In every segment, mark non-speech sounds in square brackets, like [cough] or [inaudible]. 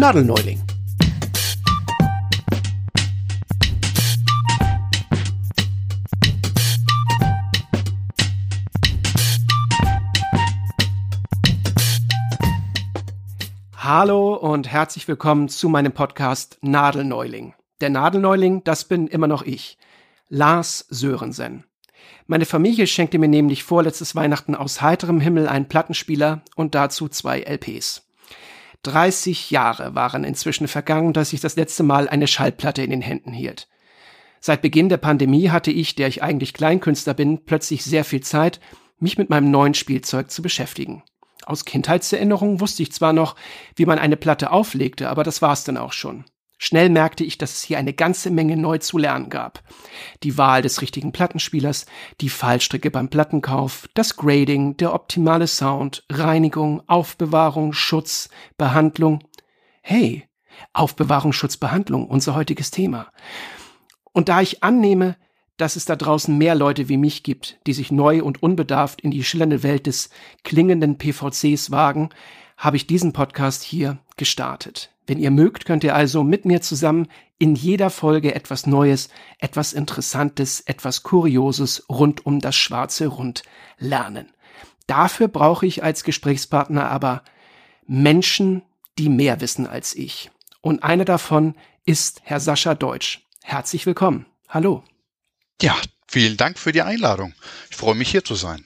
Nadelneuling. Hallo und herzlich willkommen zu meinem Podcast Nadelneuling. Der Nadelneuling, das bin immer noch ich, Lars Sörensen. Meine Familie schenkte mir nämlich vorletztes Weihnachten aus heiterem Himmel einen Plattenspieler und dazu zwei LPs. 30 Jahre waren inzwischen vergangen, dass ich das letzte Mal eine Schallplatte in den Händen hielt. Seit Beginn der Pandemie hatte ich, der ich eigentlich Kleinkünstler bin, plötzlich sehr viel Zeit, mich mit meinem neuen Spielzeug zu beschäftigen. Aus Kindheitserinnerungen wusste ich zwar noch, wie man eine Platte auflegte, aber das war's dann auch schon. Schnell merkte ich, dass es hier eine ganze Menge neu zu lernen gab. Die Wahl des richtigen Plattenspielers, die Fallstricke beim Plattenkauf, das Grading, der optimale Sound, Reinigung, Aufbewahrung, Schutz, Behandlung. Hey, Aufbewahrung, Schutz, Behandlung, unser heutiges Thema. Und da ich annehme, dass es da draußen mehr Leute wie mich gibt, die sich neu und unbedarft in die schillernde Welt des klingenden PVCs wagen, habe ich diesen Podcast hier gestartet. Wenn ihr mögt, könnt ihr also mit mir zusammen in jeder Folge etwas Neues, etwas Interessantes, etwas Kurioses rund um das schwarze Rund lernen. Dafür brauche ich als Gesprächspartner aber Menschen, die mehr wissen als ich. Und einer davon ist Herr Sascha Deutsch. Herzlich willkommen. Hallo. Ja, vielen Dank für die Einladung. Ich freue mich hier zu sein.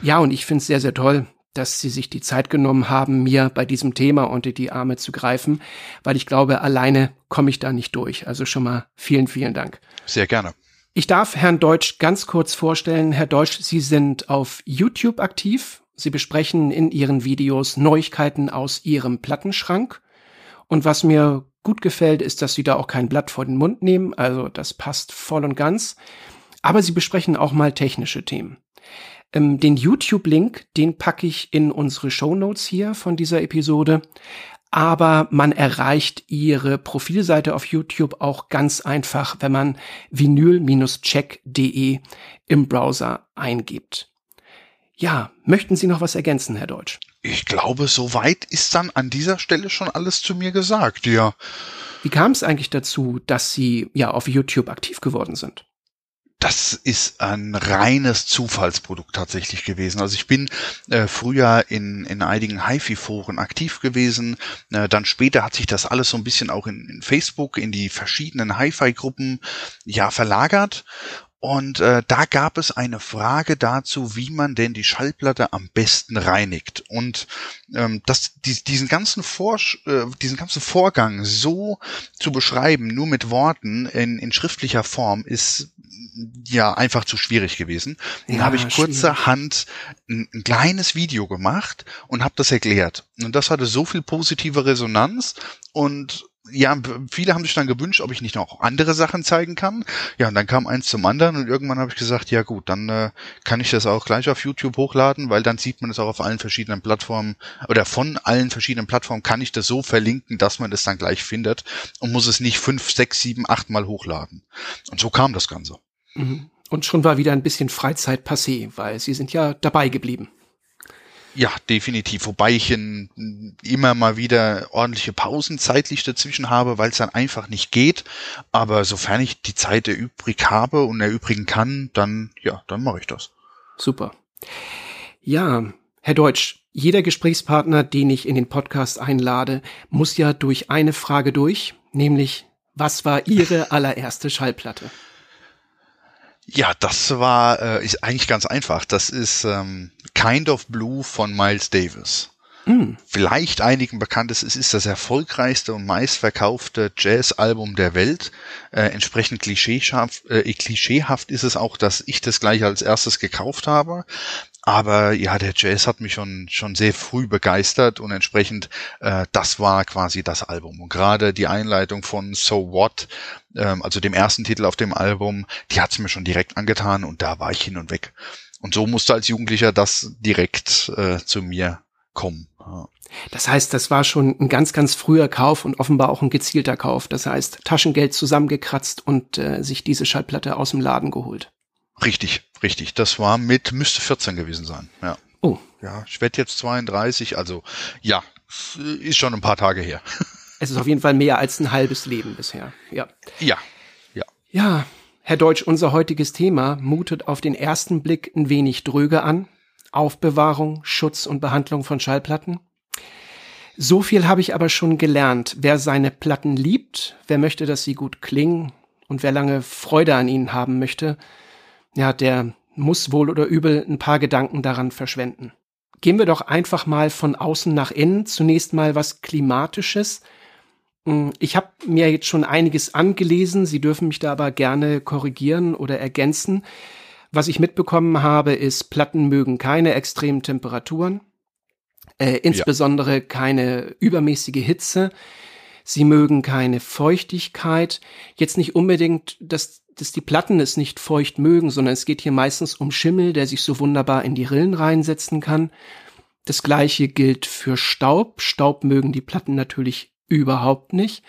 Ja, und ich finde es sehr, sehr toll, dass Sie sich die Zeit genommen haben, mir bei diesem Thema unter die Arme zu greifen, weil ich glaube, alleine komme ich da nicht durch. Also schon mal vielen, vielen Dank. Sehr gerne. Ich darf Herrn Deutsch ganz kurz vorstellen. Herr Deutsch, Sie sind auf YouTube aktiv. Sie besprechen in Ihren Videos Neuigkeiten aus Ihrem Plattenschrank. Und was mir gut gefällt, ist, dass Sie da auch kein Blatt vor den Mund nehmen. Also das passt voll und ganz. Aber Sie besprechen auch mal technische Themen. Ähm, den YouTube-Link, den packe ich in unsere Show Notes hier von dieser Episode. Aber man erreicht ihre Profilseite auf YouTube auch ganz einfach, wenn man vinyl-check.de im Browser eingibt. Ja, möchten Sie noch was ergänzen, Herr Deutsch? Ich glaube, soweit ist dann an dieser Stelle schon alles zu mir gesagt, ja. Wie kam es eigentlich dazu, dass Sie ja auf YouTube aktiv geworden sind? Das ist ein reines Zufallsprodukt tatsächlich gewesen. Also ich bin äh, früher in, in einigen HiFi-Foren aktiv gewesen. Äh, dann später hat sich das alles so ein bisschen auch in, in Facebook, in die verschiedenen Hi-Fi-Gruppen ja verlagert. Und äh, da gab es eine Frage dazu, wie man denn die Schallplatte am besten reinigt. Und ähm, das, die, diesen, ganzen Vor, äh, diesen ganzen Vorgang so zu beschreiben, nur mit Worten in, in schriftlicher Form, ist ja einfach zu schwierig gewesen. Dann ja, habe ich kurzerhand ein, ein, kleines Video gemacht und habe das erklärt. Und das hatte so viel positive Resonanz und ja, viele haben sich dann gewünscht, ob ich nicht noch andere Sachen zeigen kann. Ja, und dann kam eins zum anderen und irgendwann habe ich gesagt, ja gut, dann äh, kann ich das auch gleich auf YouTube hochladen, weil dann sieht man es auch auf allen verschiedenen Plattformen oder von allen verschiedenen Plattformen kann ich das so verlinken, dass man das dann gleich findet und muss es nicht fünf, sechs, sieben, acht Mal hochladen. Und so kam das Ganze. Mhm. Und schon war wieder ein bisschen Freizeit passé, weil Sie sind ja dabei geblieben. Ja, definitiv. Wobei ich immer mal wieder ordentliche Pausen zeitlich dazwischen habe, weil es dann einfach nicht geht. Aber sofern ich die Zeit erübrig habe und erübrigen kann, dann, ja, dann mache ich das. Super. Ja, Herr Deutsch, jeder Gesprächspartner, den ich in den Podcast einlade, muss ja durch eine Frage durch, nämlich, was war Ihre allererste Schallplatte? Ja, das war äh, ist eigentlich ganz einfach. Das ist ähm, Kind of Blue von Miles Davis. Mm. Vielleicht einigen bekannt ist, es ist das erfolgreichste und meistverkaufte Jazz-Album der Welt. Äh, entsprechend klischeehaft, äh, klischeehaft ist es auch, dass ich das gleich als erstes gekauft habe. Aber ja, der Jazz hat mich schon, schon sehr früh begeistert und entsprechend, äh, das war quasi das Album. Und gerade die Einleitung von So What, ähm, also dem ersten Titel auf dem Album, die hat's mir schon direkt angetan und da war ich hin und weg. Und so musste als Jugendlicher das direkt äh, zu mir kommen. Ja. Das heißt, das war schon ein ganz, ganz früher Kauf und offenbar auch ein gezielter Kauf. Das heißt, Taschengeld zusammengekratzt und äh, sich diese Schallplatte aus dem Laden geholt. Richtig, richtig. Das war mit, müsste 14 gewesen sein, ja. Oh. Ja, ich werde jetzt 32, also ja, ist schon ein paar Tage her. [laughs] Es ist auf jeden Fall mehr als ein halbes Leben bisher. Ja. Ja. Ja. Ja. Herr Deutsch, unser heutiges Thema mutet auf den ersten Blick ein wenig dröge an. Aufbewahrung, Schutz und Behandlung von Schallplatten. So viel habe ich aber schon gelernt. Wer seine Platten liebt, wer möchte, dass sie gut klingen und wer lange Freude an ihnen haben möchte, ja, der muss wohl oder übel ein paar Gedanken daran verschwenden. Gehen wir doch einfach mal von außen nach innen. Zunächst mal was Klimatisches. Hm, ich habe mir jetzt schon einiges angelesen. Sie dürfen mich da aber gerne korrigieren oder ergänzen. Was ich mitbekommen habe, ist, Platten mögen keine extremen Temperaturen, äh, insbesondere ja. keine übermäßige Hitze. Sie mögen keine Feuchtigkeit. Jetzt nicht unbedingt, dass, dass die Platten es nicht feucht mögen, sondern es geht hier meistens um Schimmel, der sich so wunderbar in die Rillen reinsetzen kann. Das gleiche gilt für Staub. Staub mögen die Platten natürlich überhaupt nicht.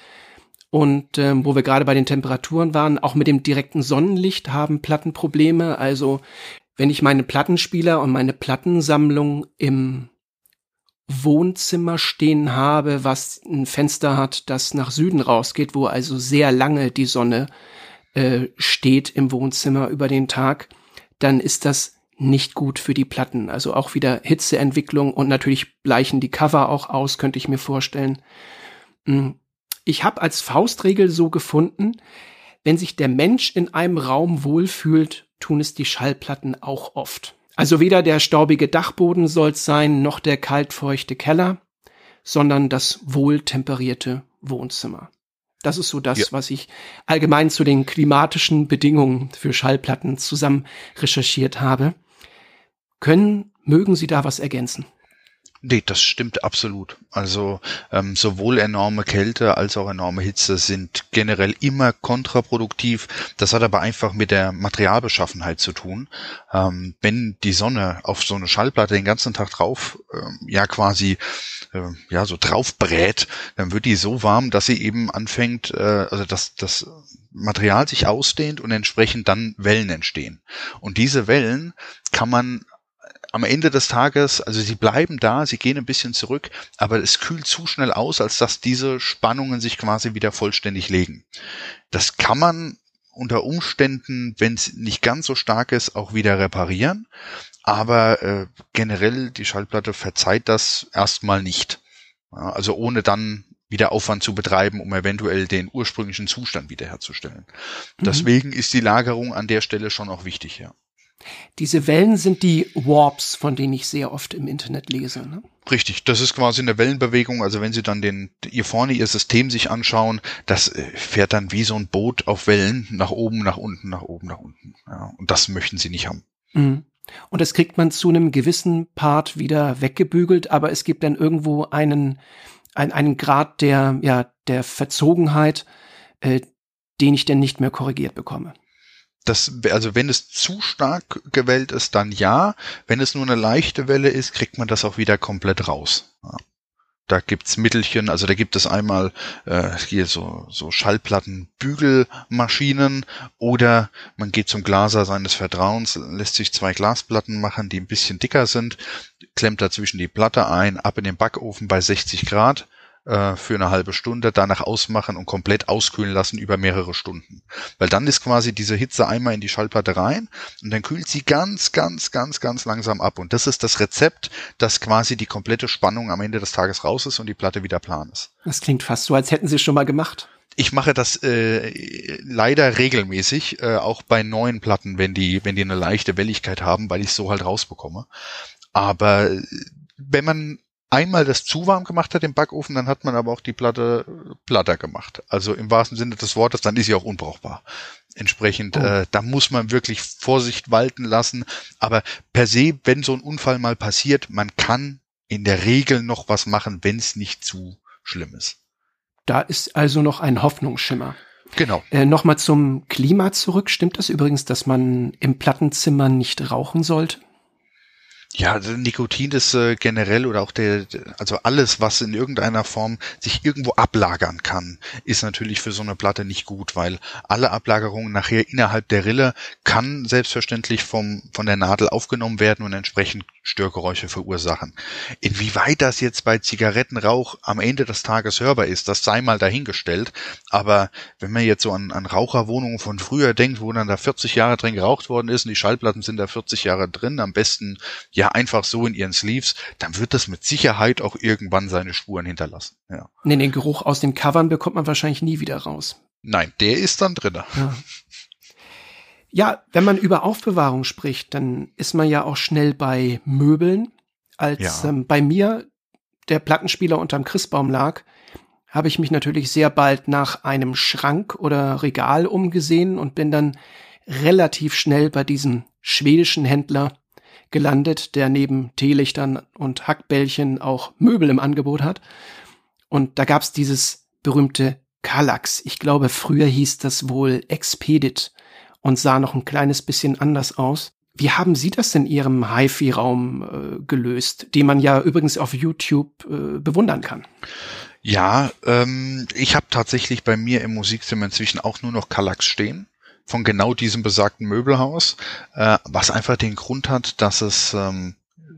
Und ähm, wo wir gerade bei den Temperaturen waren, auch mit dem direkten Sonnenlicht haben Platten Probleme. Also wenn ich meine Plattenspieler und meine Plattensammlung im Wohnzimmer stehen habe, was ein Fenster hat, das nach Süden rausgeht, wo also sehr lange die Sonne äh, steht im Wohnzimmer über den Tag, dann ist das nicht gut für die Platten. Also auch wieder Hitzeentwicklung und natürlich bleichen die Cover auch aus, könnte ich mir vorstellen. Hm, ich habe als Faustregel so gefunden, wenn sich der Mensch in einem Raum wohlfühlt, tun es die Schallplatten auch oft. Also weder der staubige Dachboden soll's sein, noch der kaltfeuchte Keller, sondern das wohltemperierte Wohnzimmer. Das ist so das, ja. was ich allgemein zu den klimatischen Bedingungen für Schallplatten zusammen recherchiert habe. Können, mögen Sie da was ergänzen? Nee, das stimmt absolut. Also ähm, sowohl enorme Kälte als auch enorme Hitze sind generell immer kontraproduktiv. Das hat aber einfach mit der Materialbeschaffenheit zu tun. Ähm, wenn die Sonne auf so eine Schallplatte den ganzen Tag drauf, ähm, ja quasi äh, ja so drauf brät, dann wird die so warm, dass sie eben anfängt, äh, also dass das Material sich ausdehnt und entsprechend dann Wellen entstehen. Und diese Wellen kann man am Ende des Tages, also sie bleiben da, sie gehen ein bisschen zurück, aber es kühlt zu schnell aus, als dass diese Spannungen sich quasi wieder vollständig legen. Das kann man unter Umständen, wenn es nicht ganz so stark ist, auch wieder reparieren. Aber äh, generell die Schallplatte verzeiht das erstmal nicht. Ja, also ohne dann wieder Aufwand zu betreiben, um eventuell den ursprünglichen Zustand wiederherzustellen. Mhm. Deswegen ist die Lagerung an der Stelle schon auch wichtig, ja. Diese Wellen sind die Warps, von denen ich sehr oft im Internet lese. Ne? Richtig, das ist quasi eine Wellenbewegung. Also wenn Sie dann den, ihr vorne Ihr System sich anschauen, das äh, fährt dann wie so ein Boot auf Wellen nach oben, nach unten, nach oben, nach unten. Ja, und das möchten Sie nicht haben. Mhm. Und das kriegt man zu einem gewissen Part wieder weggebügelt, aber es gibt dann irgendwo einen, einen, einen Grad der, ja, der Verzogenheit, äh, den ich dann nicht mehr korrigiert bekomme das, also wenn es zu stark gewellt ist, dann ja. Wenn es nur eine leichte Welle ist, kriegt man das auch wieder komplett raus. Ja. Da gibt's Mittelchen, also da gibt es einmal äh, hier so, so Schallplattenbügelmaschinen oder man geht zum Glaser seines Vertrauens, lässt sich zwei Glasplatten machen, die ein bisschen dicker sind, klemmt dazwischen die Platte ein, ab in den Backofen bei 60 Grad, äh, für eine halbe Stunde, danach ausmachen und komplett auskühlen lassen über mehrere Stunden. Weil dann ist quasi diese Hitze einmal in die Schallplatte rein und dann kühlt sie ganz, ganz, ganz, ganz langsam ab. Und das ist das Rezept, dass quasi die komplette Spannung am Ende des Tages raus ist und die Platte wieder plan ist. Das klingt fast so, als hätten Sie es schon mal gemacht. Ich mache das äh, leider regelmäßig, äh, auch bei neuen Platten, wenn die, wenn die eine leichte Welligkeit haben, weil ich es so halt rausbekomme. Aber äh, wenn man einmal das zu warm gemacht hat im Backofen, dann hat man aber auch die Platte platter gemacht. Also im wahrsten Sinne des Wortes, dann ist sie auch unbrauchbar. Entsprechend, oh. äh, da muss man wirklich Vorsicht walten lassen. Aber per se, wenn so ein Unfall mal passiert, man kann in der Regel noch was machen, wenn es nicht zu schlimm ist. Da ist also noch ein Hoffnungsschimmer. Genau. Äh, Nochmal zum Klima zurück. Stimmt das übrigens, dass man im Plattenzimmer nicht rauchen sollte? Ja, also Nikotin ist äh, generell oder auch der, also alles, was in irgendeiner Form sich irgendwo ablagern kann, ist natürlich für so eine Platte nicht gut, weil alle Ablagerungen nachher innerhalb der Rille kann selbstverständlich vom, von der Nadel aufgenommen werden und entsprechend Störgeräusche verursachen. Inwieweit das jetzt bei Zigarettenrauch am Ende des Tages hörbar ist, das sei mal dahingestellt. Aber wenn man jetzt so an, an Raucherwohnungen von früher denkt, wo dann da 40 Jahre drin geraucht worden ist und die Schallplatten sind da 40 Jahre drin, am besten ja ja einfach so in ihren Sleeves, dann wird das mit Sicherheit auch irgendwann seine Spuren hinterlassen. Ja. Nee, den Geruch aus den Covern bekommt man wahrscheinlich nie wieder raus. Nein, der ist dann drin. Ja. ja, wenn man über Aufbewahrung spricht, dann ist man ja auch schnell bei Möbeln. Als ja. ähm, bei mir der Plattenspieler unterm Christbaum lag, habe ich mich natürlich sehr bald nach einem Schrank oder Regal umgesehen und bin dann relativ schnell bei diesem schwedischen Händler gelandet, der neben Teelichtern und Hackbällchen auch Möbel im Angebot hat. Und da gab's dieses berühmte Kallax. Ich glaube, früher hieß das wohl Expedit und sah noch ein kleines bisschen anders aus. Wie haben Sie das in Ihrem HiFi-Raum äh, gelöst, den man ja übrigens auf YouTube äh, bewundern kann? Ja, ähm, ich habe tatsächlich bei mir im Musikzimmer inzwischen auch nur noch Kallax stehen von genau diesem besagten Möbelhaus, äh, was einfach den Grund hat, dass es ähm,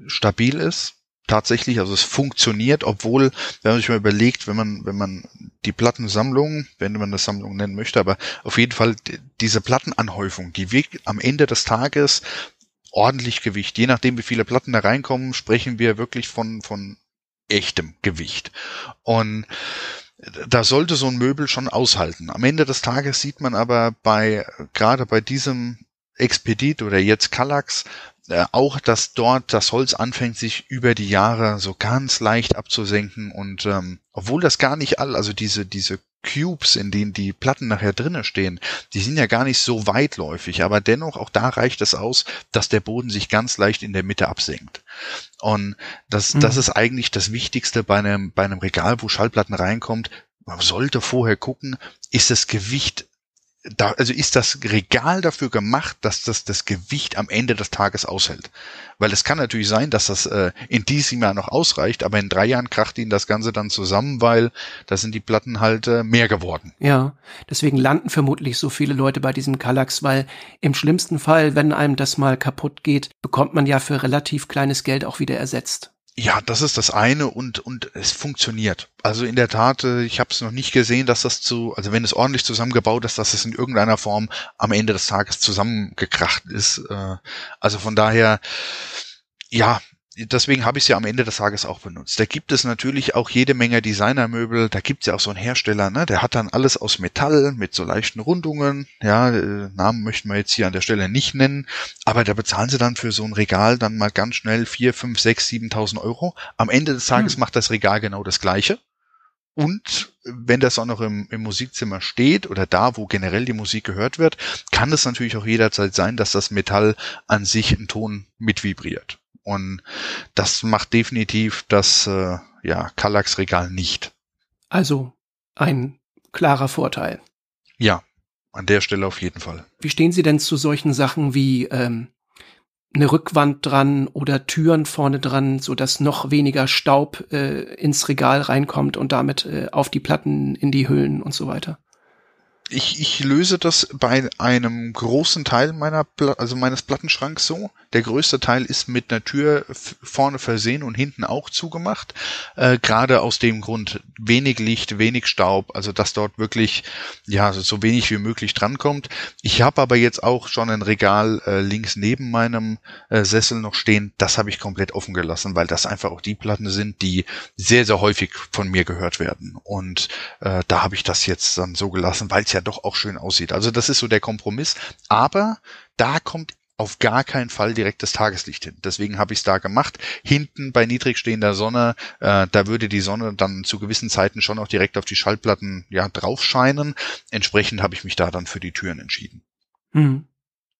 stabil ist, tatsächlich, also es funktioniert, obwohl, wenn man sich mal überlegt, wenn man, wenn man die Plattensammlung, wenn man das Sammlung nennen möchte, aber auf jeden Fall diese Plattenanhäufung, die wiegt am Ende des Tages ordentlich Gewicht. Je nachdem, wie viele Platten da reinkommen, sprechen wir wirklich von, von echtem Gewicht. Und da sollte so ein Möbel schon aushalten. Am Ende des Tages sieht man aber bei, gerade bei diesem Expedit oder jetzt Kallax, äh, auch, dass dort das Holz anfängt, sich über die Jahre so ganz leicht abzusenken und ähm, obwohl das gar nicht all, also diese diese Cubes, in denen die Platten nachher drinnen stehen, die sind ja gar nicht so weitläufig, aber dennoch auch da reicht es aus, dass der Boden sich ganz leicht in der Mitte absenkt. Und das, mhm. das ist eigentlich das Wichtigste bei einem, bei einem Regal, wo Schallplatten reinkommt. Man sollte vorher gucken, ist das Gewicht da, also ist das Regal dafür gemacht, dass das das Gewicht am Ende des Tages aushält. Weil es kann natürlich sein, dass das äh, in diesem Jahr noch ausreicht, aber in drei Jahren kracht ihnen das Ganze dann zusammen, weil da sind die Platten halt äh, mehr geworden. Ja, deswegen landen vermutlich so viele Leute bei diesem Kallax, weil im schlimmsten Fall, wenn einem das mal kaputt geht, bekommt man ja für relativ kleines Geld auch wieder ersetzt. Ja, das ist das eine und und es funktioniert. Also in der Tat, äh, ich habe es noch nicht gesehen, dass das zu, also wenn es ordentlich zusammengebaut ist, dass es in irgendeiner Form am Ende des Tages zusammengekracht ist. Äh, also von daher, ja, deswegen habe ich es ja am Ende des Tages auch benutzt. Da gibt es natürlich auch jede Menge Designermöbel. Da gibt es ja auch so einen Hersteller, ne? der hat dann alles aus Metall mit so leichten Rundungen. Ja, äh, Namen möchten wir jetzt hier an der Stelle nicht nennen. Aber da bezahlen sie dann für so ein Regal dann mal ganz schnell vier, fünf, sechs, siebentausend Euro. Am Ende des Tages hm. macht das Regal genau das Gleiche. Und wenn das auch noch im, im, Musikzimmer steht oder da, wo generell die Musik gehört wird, kann es natürlich auch jederzeit sein, dass das Metall an sich einen Ton mit vibriert. Und das macht definitiv das äh, ja, Kallax-Regal nicht. Also ein klarer Vorteil. Ja, an der Stelle auf jeden Fall. Wie stehen Sie denn zu solchen Sachen wie ähm, eine Rückwand dran oder Türen vorne dran, so dass noch weniger Staub äh, ins Regal reinkommt und damit äh, auf die Platten in die Hüllen und so weiter? Ich, ich löse das bei einem großen Teil meiner, also meines Plattenschranks so. Der größte Teil ist mit einer Tür vorne versehen und hinten auch zugemacht. Äh, Gerade aus dem Grund wenig Licht, wenig Staub, also dass dort wirklich ja so wenig wie möglich drankommt. Ich habe aber jetzt auch schon ein Regal äh, links neben meinem äh, Sessel noch stehen. Das habe ich komplett offen gelassen, weil das einfach auch die Platten sind, die sehr sehr häufig von mir gehört werden. Und äh, da habe ich das jetzt dann so gelassen, weil es ja doch auch schön aussieht. Also das ist so der Kompromiss. Aber da kommt auf gar keinen Fall direkt das Tageslicht hin. Deswegen habe ich es da gemacht. Hinten bei niedrig stehender Sonne, äh, da würde die Sonne dann zu gewissen Zeiten schon auch direkt auf die Schallplatten ja drauf scheinen. Entsprechend habe ich mich da dann für die Türen entschieden. Hm.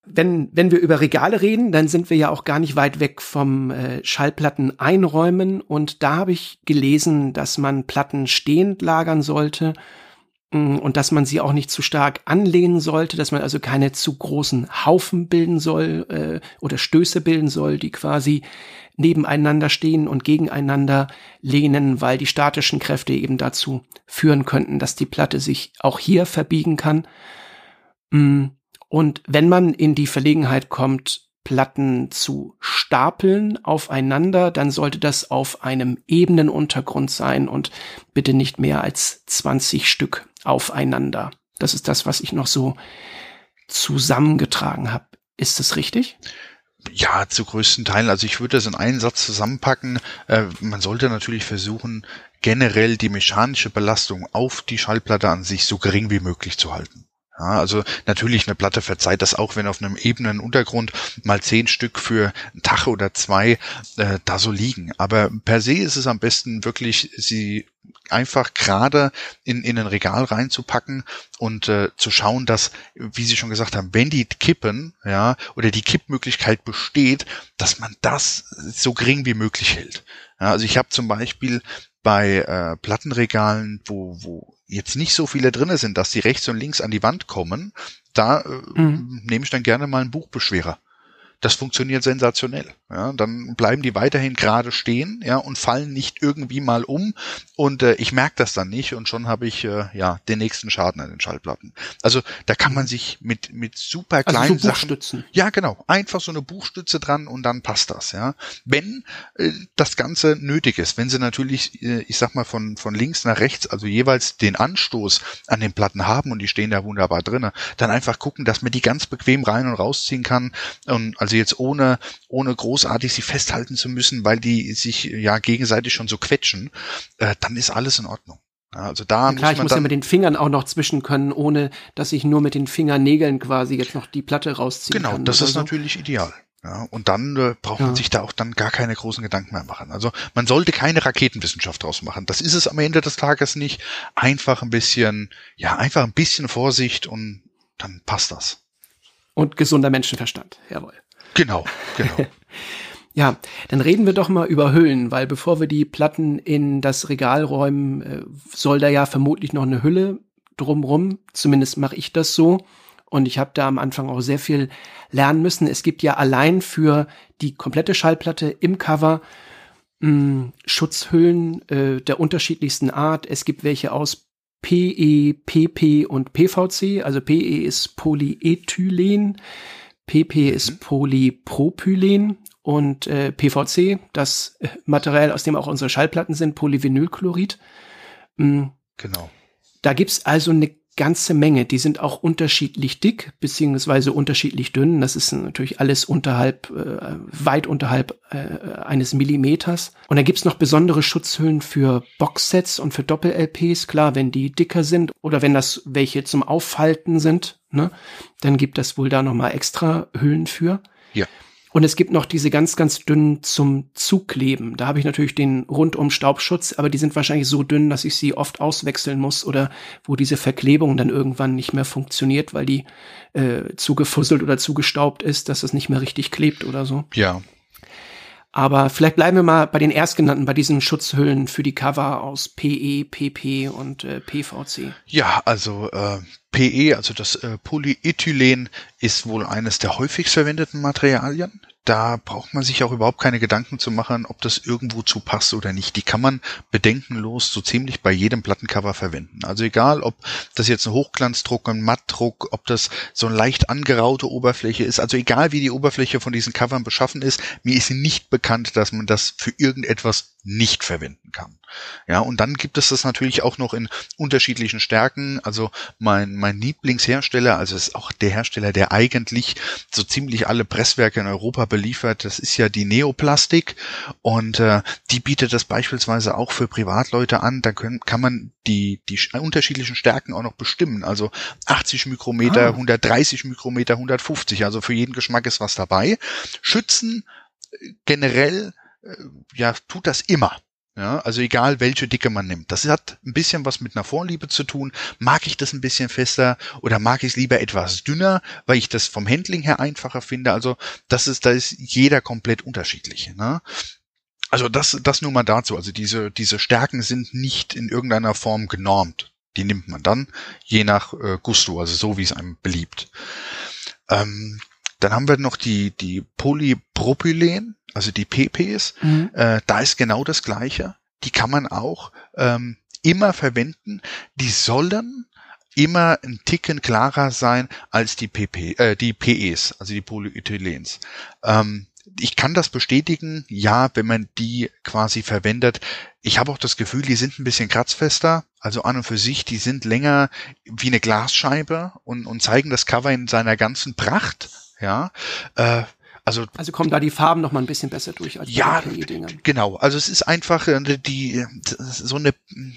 Wenn, wenn wir über Regale reden, dann sind wir ja auch gar nicht weit weg vom äh, Schallplatten einräumen. Und da habe ich gelesen, dass man Platten stehend lagern sollte und dass man sie auch nicht zu stark anlehnen sollte, dass man also keine zu großen Haufen bilden soll äh, oder Stöße bilden soll, die quasi nebeneinander stehen und gegeneinander lehnen, weil die statischen Kräfte eben dazu führen könnten, dass die Platte sich auch hier verbiegen kann. Mm, und wenn man in die Verlegenheit kommt, Platten zu stapeln aufeinander, dann sollte das auf einem ebenen Untergrund sein und bitte nicht mehr als 20 Stück aufeinander. Das ist das, was ich noch so zusammengetragen habe. Ist das richtig? Ja, zu größten Teilen. Also ich würde das in einen Satz zusammenpacken. Äh, man sollte natürlich versuchen, generell die mechanische Belastung auf die Schallplatte an sich so gering wie möglich zu halten. Ja, also natürlich eine Platte verzeiht das auch, wenn auf einem ebenen Untergrund mal zehn Stück für einen Tag oder zwei äh, da so liegen. Aber per se ist es am besten wirklich, sie einfach gerade in, in ein Regal reinzupacken und äh, zu schauen, dass, wie Sie schon gesagt haben, wenn die kippen, ja, oder die Kippmöglichkeit besteht, dass man das so gering wie möglich hält. Ja, also ich habe zum Beispiel bei äh, Plattenregalen, wo, wo jetzt nicht so viele drinne sind, dass die rechts und links an die Wand kommen, da äh, mhm. nehme ich dann gerne mal einen Buchbeschwerer das funktioniert sensationell. Ja, dann bleiben die weiterhin gerade stehen, ja, und fallen nicht irgendwie mal um. Und äh, ich merke das dann nicht und schon habe ich äh, ja den nächsten Schaden an den Schallplatten. Also da kann man sich mit mit super kleinen also so Sachen, ja genau, einfach so eine Buchstütze dran und dann passt das. Ja, wenn äh, das Ganze nötig ist, wenn sie natürlich, äh, ich sag mal von von links nach rechts, also jeweils den Anstoß an den Platten haben und die stehen da wunderbar drinnen, dann einfach gucken, dass man die ganz bequem rein und rausziehen kann und also jetzt ohne, ohne großartig sie festhalten zu müssen, weil die sich ja gegenseitig schon so quetschen, äh, dann ist alles in Ordnung. Ja, also da ja, klar, muss ich muss ja mit den Fingern auch noch zwischen können, ohne dass ich nur mit den Fingernägeln quasi jetzt noch die Platte rausziehen genau, kann. Genau, das ist so. natürlich ideal. Ja, und dann äh, braucht ja. man sich da auch dann gar keine großen Gedanken mehr machen. Also man sollte keine Raketenwissenschaft draus machen. Das ist es am Ende des Tages nicht. Einfach ein bisschen, ja, einfach ein bisschen Vorsicht und dann passt das. Und gesunder Menschenverstand, jawohl. Genau, genau. [laughs] Ja, dann reden wir doch mal über Hüllen, weil bevor wir die Platten in das Regal räumen, äh, soll da ja vermutlich noch eine Hülle drumrum. Zumindest mache ich das so. Und ich habe da am Anfang auch sehr viel lernen müssen. Es gibt ja allein für die komplette Schallplatte im Cover mh, hm, Schutzhüllen äh, der unterschiedlichsten Art. Es gibt welche aus PE, PP und PVC. Also PE ist Polyethylen. PP ist mhm. Polypropylen und äh, PVC, das äh, Material, aus dem auch unsere Schallplatten sind, Polyvinylchlorid. Mhm. Genau. Da gibt's also eine ganze Menge. Die sind auch unterschiedlich dick beziehungsweise unterschiedlich dünn. Das ist natürlich alles unterhalb, äh, weit unterhalb äh, eines Millimeters. Und da gibt's noch besondere Schutzhüllen für Boxsets und für Doppel-LPs. Klar, wenn die dicker sind oder wenn das welche zum Auffalten sind, ne, dann gibt es wohl da noch mal extra Hüllen für. Ja. Und es gibt noch diese ganz, ganz dünnen zum Zukleben. Da habe ich natürlich den rundum Staubschutz, aber die sind wahrscheinlich so dünn, dass ich sie oft auswechseln muss oder wo diese Verklebung dann irgendwann nicht mehr funktioniert, weil die äh, zugefusselt oder zugestaubt ist, dass es nicht mehr richtig klebt oder so. Ja. Aber vielleicht bleiben wir mal bei den erstgenannten, bei diesen Schutzhüllen für die Cover aus PE, PP und äh, PVC. Ja, also äh, PE, also das äh, Polyethylen, ist wohl eines der häufigst verwendeten Materialien da braucht man sich auch überhaupt keine Gedanken zu machen, ob das irgendwo zu passt oder nicht. Die kann man bedenkenlos so ziemlich bei jedem Plattencover verwenden. Also egal, ob das jetzt ein Hochglanzdruck, ein Mattdruck, ob das so eine leicht angeraute Oberfläche ist, also egal wie die Oberfläche von diesen Covern beschaffen ist, mir ist nicht bekannt, dass man das für irgendetwas nicht verwenden kann. Ja, und dann gibt es das natürlich auch noch in unterschiedlichen Stärken. Also mein, mein Lieblingshersteller, also ist auch der Hersteller, der eigentlich so ziemlich alle Presswerke in Europa beliefert, das ist ja die Neoplastik und äh, die bietet das beispielsweise auch für Privatleute an. Da können, kann man die, die unterschiedlichen Stärken auch noch bestimmen. Also 80 Mikrometer, ah. 130 Mikrometer, 150. Also für jeden Geschmack ist was dabei. Schützen äh, generell äh, ja, tut das immer. Ja, also egal welche Dicke man nimmt. Das hat ein bisschen was mit einer Vorliebe zu tun. Mag ich das ein bisschen fester oder mag ich es lieber etwas dünner, weil ich das vom Handling her einfacher finde. Also das ist, da ist jeder komplett unterschiedlich. Ne? Also das, das nur mal dazu. Also diese, diese Stärken sind nicht in irgendeiner Form genormt. Die nimmt man dann je nach äh, Gusto, also so wie es einem beliebt. Ähm, dann haben wir noch die, die Polypropylen, also die PPs. Mhm. Äh, da ist genau das Gleiche. Die kann man auch ähm, immer verwenden. Die sollen immer ein Ticken klarer sein als die PP, äh, die PEs, also die Polyethylens. Ähm, ich kann das bestätigen, ja, wenn man die quasi verwendet. Ich habe auch das Gefühl, die sind ein bisschen kratzfester, also an und für sich, die sind länger wie eine Glasscheibe und, und zeigen das Cover in seiner ganzen Pracht. Ja, äh, also, also kommen da die Farben noch mal ein bisschen besser durch als ja, bei PE-Dingern. Genau, also es ist einfach äh, die so eine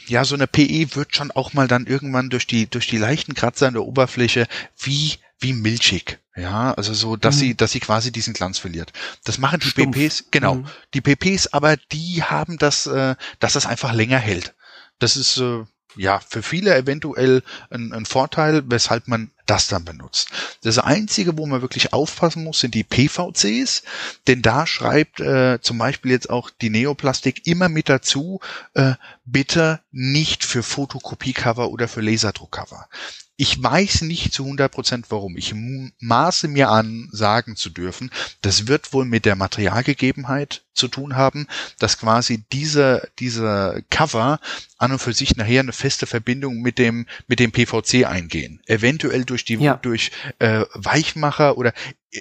ja so eine PE wird schon auch mal dann irgendwann durch die durch die leichten Kratzer an der Oberfläche wie wie milchig. Ja, also so, dass mhm. sie, dass sie quasi diesen Glanz verliert. Das machen die Stumpf. PPs, genau. Mhm. Die PPs, aber die haben das, äh, dass das einfach länger hält. Das ist äh, ja für viele eventuell ein, ein Vorteil, weshalb man das dann benutzt. Das Einzige, wo man wirklich aufpassen muss, sind die PVCs, denn da schreibt äh, zum Beispiel jetzt auch die Neoplastik immer mit dazu, äh, bitte nicht für Fotokopiecover oder für Laserdruckcover. Ich weiß nicht zu 100 Prozent warum. Ich maße mir an, sagen zu dürfen, das wird wohl mit der Materialgegebenheit zu tun haben, dass quasi diese, diese Cover an und für sich nachher eine feste Verbindung mit dem, mit dem PVC eingehen. Eventuell durch die, ja. durch äh, Weichmacher oder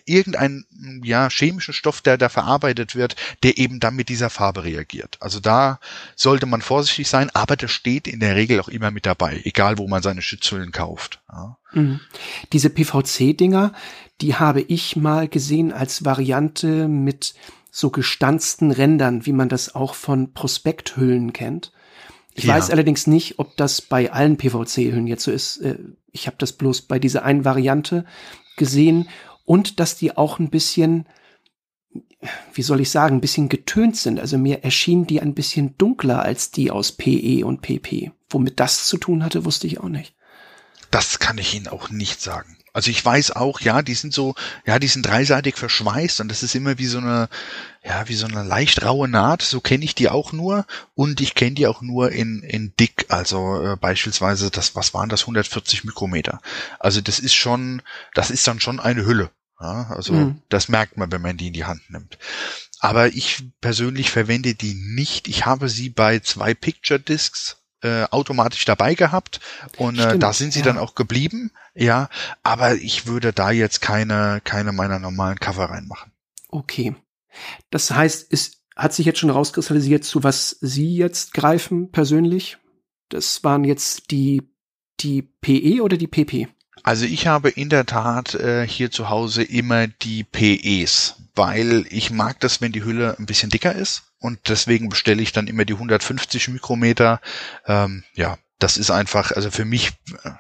irgendeinen ja, chemischen Stoff, der da verarbeitet wird, der eben dann mit dieser Farbe reagiert. Also da sollte man vorsichtig sein, aber das steht in der Regel auch immer mit dabei, egal wo man seine Schutzhüllen kauft. Ja. Mhm. Diese PVC-Dinger, die habe ich mal gesehen als Variante mit so gestanzten Rändern, wie man das auch von Prospekthüllen kennt. Ich ja. weiß allerdings nicht, ob das bei allen PVC-Hüllen jetzt so ist. Äh, ich habe das bloß bei dieser einen Variante gesehen und dass die auch ein bisschen, wie soll ich sagen, ein bisschen getönt sind. Also mir erschienen die ein bisschen dunkler als die aus PE und PP. Womit das zu tun hatte, wusste ich auch nicht. Das kann ich Ihnen auch nicht sagen. Also ich weiß auch, ja, die sind so, ja, die sind dreiseitig verschweißt und das ist immer wie so eine, ja, wie so eine leicht raue Naht. So kenne ich die auch nur und ich kenne die auch nur in in dick. Also äh, beispielsweise das, was waren das, 140 Mikrometer. Also das ist schon, das ist dann schon eine Hülle. Ja, also mhm. das merkt man, wenn man die in die Hand nimmt. Aber ich persönlich verwende die nicht. Ich habe sie bei zwei Picture Discs äh, automatisch dabei gehabt und äh, da sind sie ja. dann auch geblieben. Ja, aber ich würde da jetzt keine keine meiner normalen Cover reinmachen. Okay. Das heißt, es hat sich jetzt schon rauskristallisiert, zu was Sie jetzt greifen persönlich. Das waren jetzt die die PE oder die PP? Also ich habe in der Tat äh, hier zu Hause immer die PEs, weil ich mag das, wenn die Hülle ein bisschen dicker ist und deswegen bestelle ich dann immer die 150 Mikrometer. Ähm, ja, das ist einfach, also für mich, äh,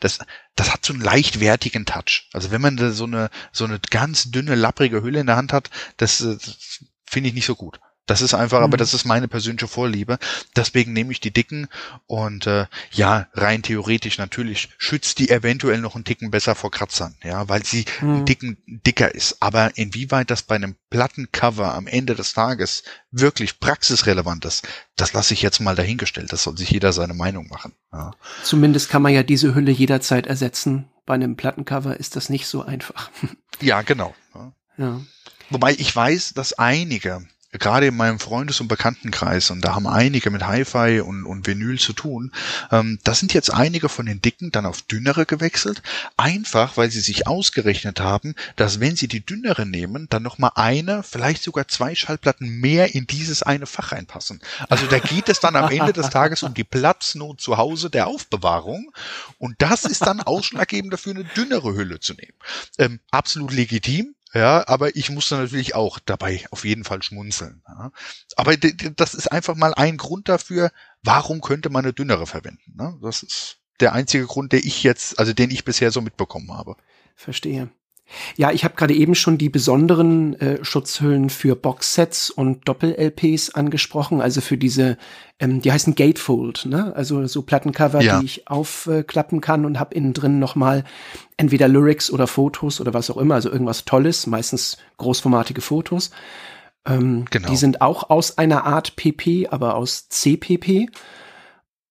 das, das hat so einen leichtwertigen Touch. Also wenn man da so eine, so eine ganz dünne, lapprige Hülle in der Hand hat, das, das finde ich nicht so gut. Das ist einfach, mhm. aber das ist meine persönliche Vorliebe. Deswegen nehme ich die dicken und äh, ja, rein theoretisch natürlich schützt die eventuell noch einen Ticken besser vor Kratzern, ja, weil sie mhm. dicken dicker ist. Aber inwieweit das bei einem Plattencover am Ende des Tages wirklich praxisrelevant ist, das lasse ich jetzt mal dahingestellt. Das soll sich jeder seine Meinung machen. Ja. Zumindest kann man ja diese Hülle jederzeit ersetzen. Bei einem Plattencover ist das nicht so einfach. [laughs] Ja, genau. Ja. ja. Wobei ich weiß, dass einige gerade in meinem Freundes- und Bekanntenkreis, und da haben einige mit Hi-Fi und, und Vinyl zu tun, ähm, da sind jetzt einige von den dicken dann auf dünnere gewechselt, einfach weil sie sich ausgerechnet haben, dass wenn sie die dünnere nehmen, dann nochmal eine, vielleicht sogar zwei Schallplatten mehr in dieses eine Fach reinpassen. Also da geht es dann am [laughs] Ende des Tages um die Platznot zu Hause der Aufbewahrung und das ist dann ausschlaggebend dafür, eine dünnere Hülle zu nehmen. Ähm, absolut legitim, ja, aber ich musste natürlich auch dabei auf jeden Fall schmunzeln. Ja. Aber das ist einfach mal ein Grund dafür, warum könnte man eine dünnere verwenden. Ne? Das ist der einzige Grund, der ich jetzt, also den ich bisher so mitbekommen habe. Verstehe. Ja, ich habe gerade eben schon die besonderen äh, Schutzhüllen für Boxsets und Doppel-LPs angesprochen, also für diese, ähm, die heißen Gatefold, ne? Also so Plattencover, ja. die ich aufklappen äh, kann und habe innen drin nochmal entweder Lyrics oder Fotos oder was auch immer, also irgendwas Tolles, meistens großformatige Fotos. Ähm, genau. Die sind auch aus einer Art PP, aber aus CPP.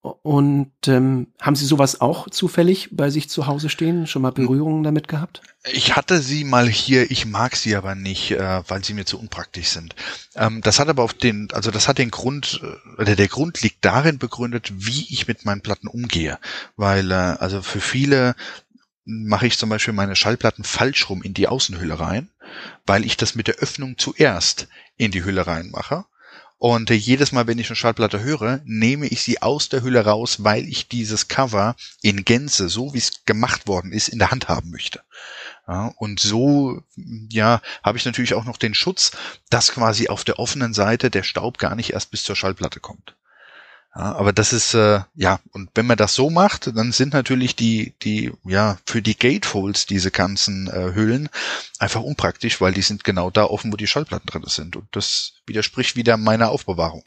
Und ähm, haben Sie sowas auch zufällig bei sich zu Hause stehen? Schon mal Berührungen damit gehabt? Ich hatte sie mal hier, ich mag sie aber nicht, äh, weil sie mir zu unpraktisch sind. Ähm, das hat aber auf den, also das hat den Grund, äh, oder der Grund liegt darin begründet, wie ich mit meinen Platten umgehe. Weil, äh, also für viele mache ich zum Beispiel meine Schallplatten falsch rum in die Außenhülle rein, weil ich das mit der Öffnung zuerst in die Hülle reinmache und jedes Mal, wenn ich eine Schallplatte höre, nehme ich sie aus der Hülle raus, weil ich dieses Cover in Gänze, so wie es gemacht worden ist, in der Hand haben möchte. Ja, und so, ja, habe ich natürlich auch noch den Schutz, dass quasi auf der offenen Seite der Staub gar nicht erst bis zur Schallplatte kommt. Ja, aber das ist äh, ja und wenn man das so macht, dann sind natürlich die die ja für die Gatefolds diese ganzen äh, Hüllen einfach unpraktisch, weil die sind genau da offen, wo die Schallplatten drin sind und das widerspricht wieder meiner Aufbewahrung.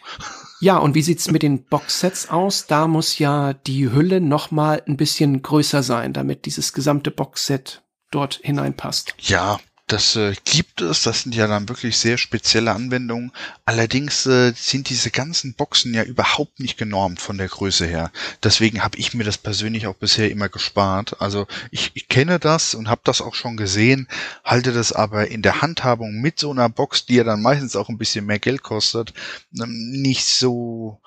Ja, und wie sieht's mit den Boxsets aus? Da muss ja die Hülle noch mal ein bisschen größer sein, damit dieses gesamte Boxset dort hineinpasst. Ja, das äh, gibt es, das sind ja dann wirklich sehr spezielle Anwendungen. Allerdings äh, sind diese ganzen Boxen ja überhaupt nicht genormt von der Größe her. Deswegen habe ich mir das persönlich auch bisher immer gespart. Also ich, ich kenne das und habe das auch schon gesehen, halte das aber in der Handhabung mit so einer Box, die ja dann meistens auch ein bisschen mehr Geld kostet, ähm, nicht so,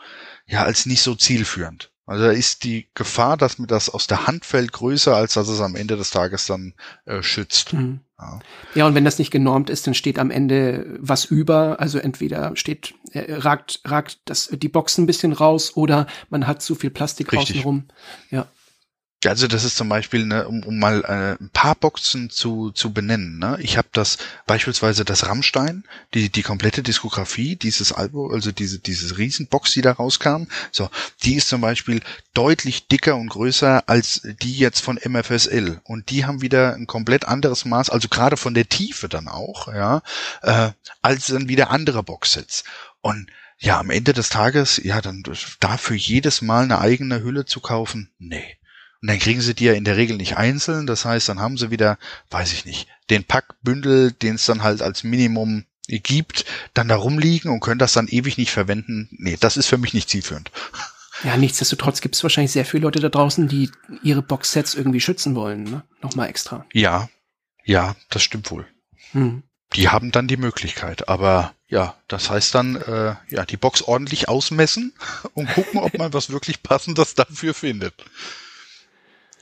ja, als nicht so zielführend. Also da ist die Gefahr, dass mir das aus der Hand fällt, größer, als dass es am Ende des Tages dann äh, schützt. Mhm. Ja. ja, und wenn das nicht genormt ist, dann steht am Ende was über. Also entweder steht, äh, ragt, ragt das, die Box ein bisschen raus oder man hat zu viel Plastik Richtig. außenrum. Ja. Also das ist zum Beispiel, ne, um, um mal äh, ein paar Boxen zu, zu benennen. Ne? Ich habe das beispielsweise das Rammstein, die, die komplette Diskografie, dieses Album, also diese, diese Riesenbox, die da rauskam, so, die ist zum Beispiel deutlich dicker und größer als die jetzt von MFSL. Und die haben wieder ein komplett anderes Maß, also gerade von der Tiefe dann auch, ja, äh, als dann wieder andere Boxsets. Und ja, am Ende des Tages, ja, dann dafür jedes Mal eine eigene Hülle zu kaufen, nee. Und dann kriegen sie die ja in der Regel nicht einzeln. Das heißt, dann haben sie wieder, weiß ich nicht, den Packbündel, den es dann halt als Minimum gibt, dann da rumliegen und können das dann ewig nicht verwenden. Nee, das ist für mich nicht zielführend. Ja, nichtsdestotrotz gibt es wahrscheinlich sehr viele Leute da draußen, die ihre Boxsets irgendwie schützen wollen, ne? Nochmal extra. Ja, ja, das stimmt wohl. Hm. Die haben dann die Möglichkeit, aber ja, das heißt dann, äh, ja, die Box ordentlich ausmessen [laughs] und gucken, ob [laughs] man was wirklich Passendes dafür findet.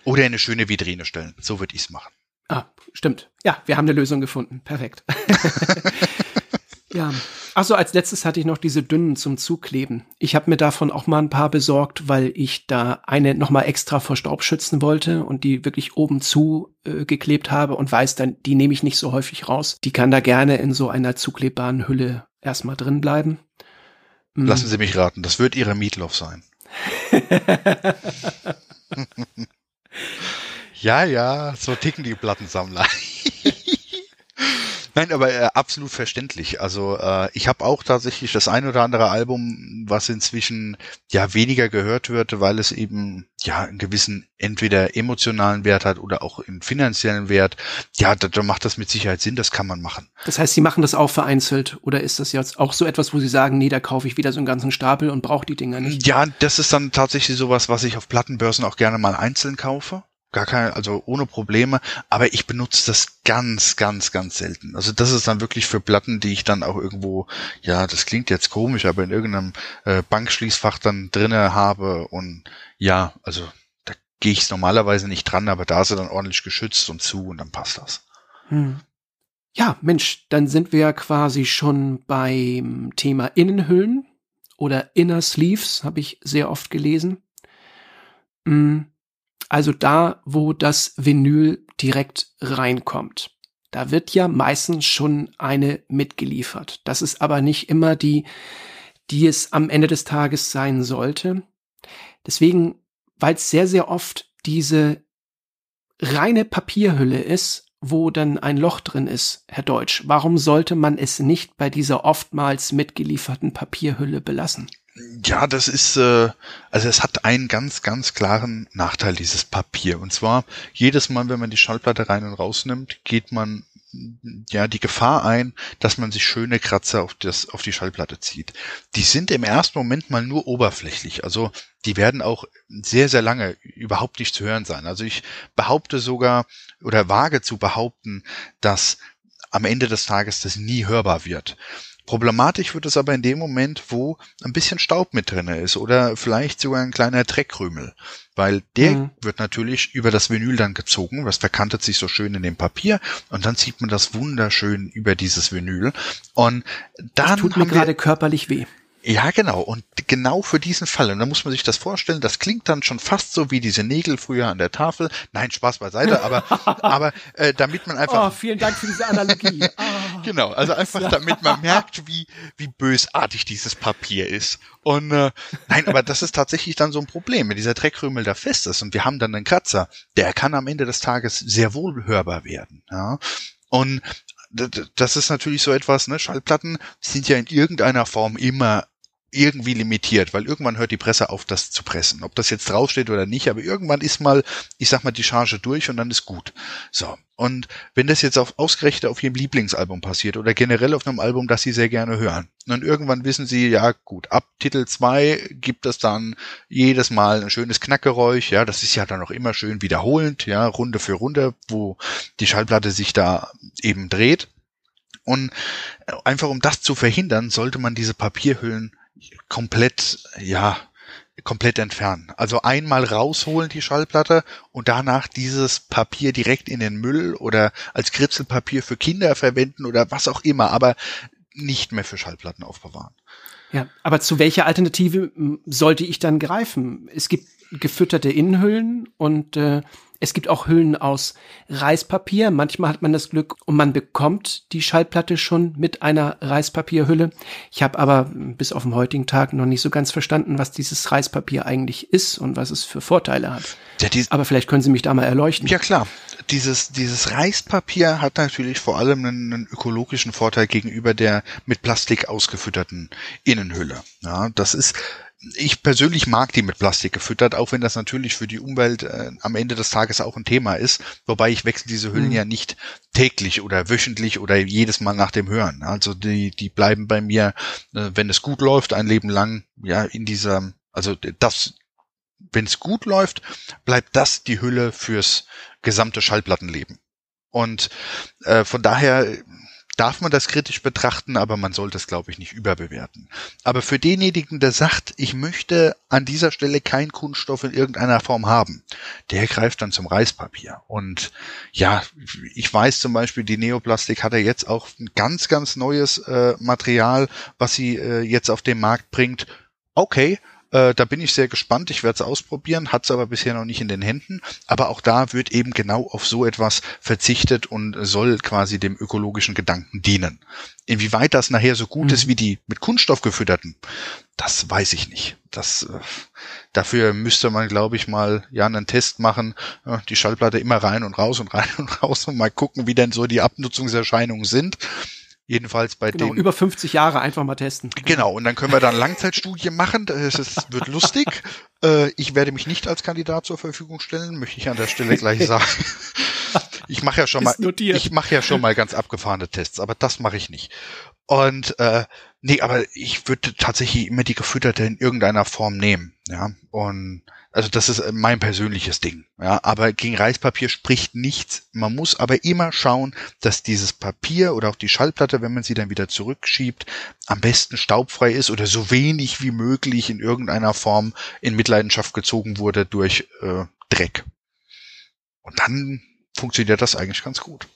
Oder in eine schöne Vitrine stellen. So würde ich es machen. Ah, stimmt. Ja, wir haben eine Lösung gefunden. Perfekt. [laughs] ja. Achso, als letztes hatte ich noch diese dünnen zum Zukleben. Ich habe mir davon auch mal ein paar besorgt, weil ich da eine nochmal extra vor Staub schützen wollte und die wirklich oben zu äh, geklebt habe und weiß dann, die nehme ich nicht so häufig raus. Die kann da gerne in so einer zuklebbaren Hülle erstmal drin bleiben. Lassen Sie mich raten, das wird Ihre Meatloaf sein. [laughs] Ja, ja, so ticken die Plattensammler. Nein, aber äh, absolut verständlich. Also äh, ich habe auch tatsächlich das ein oder andere Album, was inzwischen ja weniger gehört wird, weil es eben ja einen gewissen entweder emotionalen Wert hat oder auch einen finanziellen Wert. Ja, da, da macht das mit Sicherheit Sinn, das kann man machen. Das heißt, Sie machen das auch vereinzelt oder ist das jetzt auch so etwas, wo Sie sagen, nee, da kaufe ich wieder so einen ganzen Stapel und brauche die Dinger nicht? Ja, das ist dann tatsächlich sowas, was ich auf Plattenbörsen auch gerne mal einzeln kaufe gar keine, also ohne Probleme, aber ich benutze das ganz, ganz, ganz selten. Also das ist dann wirklich für Platten, die ich dann auch irgendwo, ja, das klingt jetzt komisch, aber in irgendeinem äh, Bankschließfach dann drinne habe und ja, also da gehe ich normalerweise nicht dran, aber da ist er dann ordentlich geschützt und zu und dann passt das. Hm. Ja, Mensch, dann sind wir ja quasi schon beim Thema Innenhüllen oder Inner Sleeves, habe ich sehr oft gelesen. Hm also da, wo das Vinyl direkt reinkommt. Da wird ja meistens schon eine mitgeliefert. Das ist aber nicht immer die, die es am Ende des Tages sein sollte. Deswegen, weil es sehr, sehr oft diese reine Papierhülle ist, wo dann ein Loch drin ist, Herr Deutsch, warum sollte man es nicht bei dieser oftmals mitgelieferten Papierhülle belassen? Ja, das ist, äh, also es hat einen ganz, ganz klaren Nachteil, dieses Papier. Und zwar, jedes Mal, wenn man die Schallplatte rein und rausnimmt, geht man ja die Gefahr ein, dass man sich schöne Kratzer auf das auf die Schallplatte zieht. Die sind im ersten Moment mal nur oberflächlich, also die werden auch sehr sehr lange überhaupt nicht zu hören sein. Also ich behaupte sogar oder wage zu behaupten, dass am Ende des Tages das nie hörbar wird. Problematisch wird es aber in dem Moment, wo ein bisschen Staub mit drinne ist oder vielleicht sogar ein kleiner Dreckkrümel, weil der mhm. wird natürlich über das Vinyl dann gezogen, was verkantet sich so schön in dem Papier und dann sieht man das wunderschön über dieses Vinyl und dann das tut mir gerade körperlich weh. Ja, genau. Und genau für diesen Fall. Und da muss man sich das vorstellen, das klingt dann schon fast so wie diese Nägel früher an der Tafel. Nein, Spaß beiseite, aber, [laughs] aber äh, damit man einfach. Oh, vielen Dank für diese Analogie. Oh. [laughs] genau, also einfach damit man merkt, wie, wie bösartig dieses Papier ist. Und äh, nein, aber das ist tatsächlich dann so ein Problem, wenn dieser Dreckrümel da fest ist und wir haben dann einen Kratzer, der kann am Ende des Tages sehr wohl hörbar werden. Ja? Und das ist natürlich so etwas, ne? Schallplatten sind ja in irgendeiner Form immer irgendwie limitiert, weil irgendwann hört die Presse auf, das zu pressen. Ob das jetzt draufsteht oder nicht, aber irgendwann ist mal, ich sag mal, die Charge durch und dann ist gut. So. Und wenn das jetzt auf, ausgerechnet auf ihrem Lieblingsalbum passiert oder generell auf einem Album, das sie sehr gerne hören, und irgendwann wissen sie, ja gut, ab Titel zwei gibt es dann jedes Mal ein schönes Knackgeräusch, ja, das ist ja dann auch immer schön wiederholend, ja, Runde für Runde, wo die Schallplatte sich da eben dreht. Und einfach um das zu verhindern, sollte man diese Papierhüllen komplett, ja, komplett entfernen. Also einmal rausholen die Schallplatte und danach dieses Papier direkt in den Müll oder als Kritzelpapier für Kinder verwenden oder was auch immer, aber nicht mehr für Schallplatten aufbewahren. Ja, aber zu welcher Alternative sollte ich dann greifen? Es gibt gefütterte Innenhüllen und äh, es gibt auch Hüllen aus Reispapier. Manchmal hat man das Glück und man bekommt die Schallplatte schon mit einer Reispapierhülle. Ich habe aber bis auf den heutigen Tag noch nicht so ganz verstanden, was dieses Reispapier eigentlich ist und was es für Vorteile hat. Ja, aber vielleicht können Sie mich da mal erleuchten. Ja klar, dieses, dieses Reispapier hat natürlich vor allem einen, einen ökologischen Vorteil gegenüber der mit Plastik ausgefütterten Innenhülle. Ja, das ist ich persönlich mag die mit Plastik gefüttert, auch wenn das natürlich für die Umwelt äh, am Ende des Tages auch ein Thema ist. Wobei ich wechsle diese Hüllen mhm. ja nicht täglich oder wöchentlich oder jedes Mal nach dem Hören. Also die, die bleiben bei mir, äh, wenn es gut läuft, ein Leben lang, ja, in dieser, also das, wenn es gut läuft, bleibt das die Hülle fürs gesamte Schallplattenleben. Und äh, von daher darf man das kritisch betrachten, aber man sollte es, glaube ich, nicht überbewerten. Aber für denjenigen, der sagt, ich möchte an dieser Stelle kein Kunststoff in irgendeiner Form haben, der greift dann zum Reispapier. Und ja, ich weiß zum Beispiel, die Neoplastik hat ja jetzt auch ein ganz, ganz neues äh, Material, was sie äh, jetzt auf den Markt bringt. Okay, äh, da bin ich sehr gespannt. Ich werde es ausprobieren, hat es aber bisher noch nicht in den Händen. Aber auch da wird eben genau auf so etwas verzichtet und soll quasi dem ökologischen Gedanken dienen. Inwieweit das nachher so gut mhm. ist wie die mit Kunststoff gefütterten, das weiß ich nicht. Das äh, dafür müsste man, glaube ich, mal ja einen Test machen, äh, die Schallplatte immer rein und raus und [laughs] rein und raus und mal gucken, wie denn so die Abnutzungserscheinungen sind. Jedenfalls bei genau, den. Über 50 Jahre einfach mal testen. Genau, und dann können wir dann Langzeitstudie machen. Es wird lustig. [laughs] Äh, ich werde mich nicht als Kandidat zur Verfügung stellen, möchte ich an der Stelle gleich [laughs] sagen. Ich mache ja schon mal, ich mache ja schon mal ganz abgefahrene Tests, aber das mache ich nicht. Und äh, nee, aber ich würde tatsächlich immer die gefütterte in irgendeiner Form nehmen. Ja, und also das ist mein persönliches Ding. Ja, aber gegen Reispapier spricht nichts. Man muss aber immer schauen, dass dieses Papier oder auch die Schallplatte, wenn man sie dann wieder zurückschiebt, am besten staubfrei ist oder so wenig wie möglich in irgendeiner Form in Mitleidenschaft gezogen wurde durch äh, Dreck. Und dann funktioniert das eigentlich ganz gut.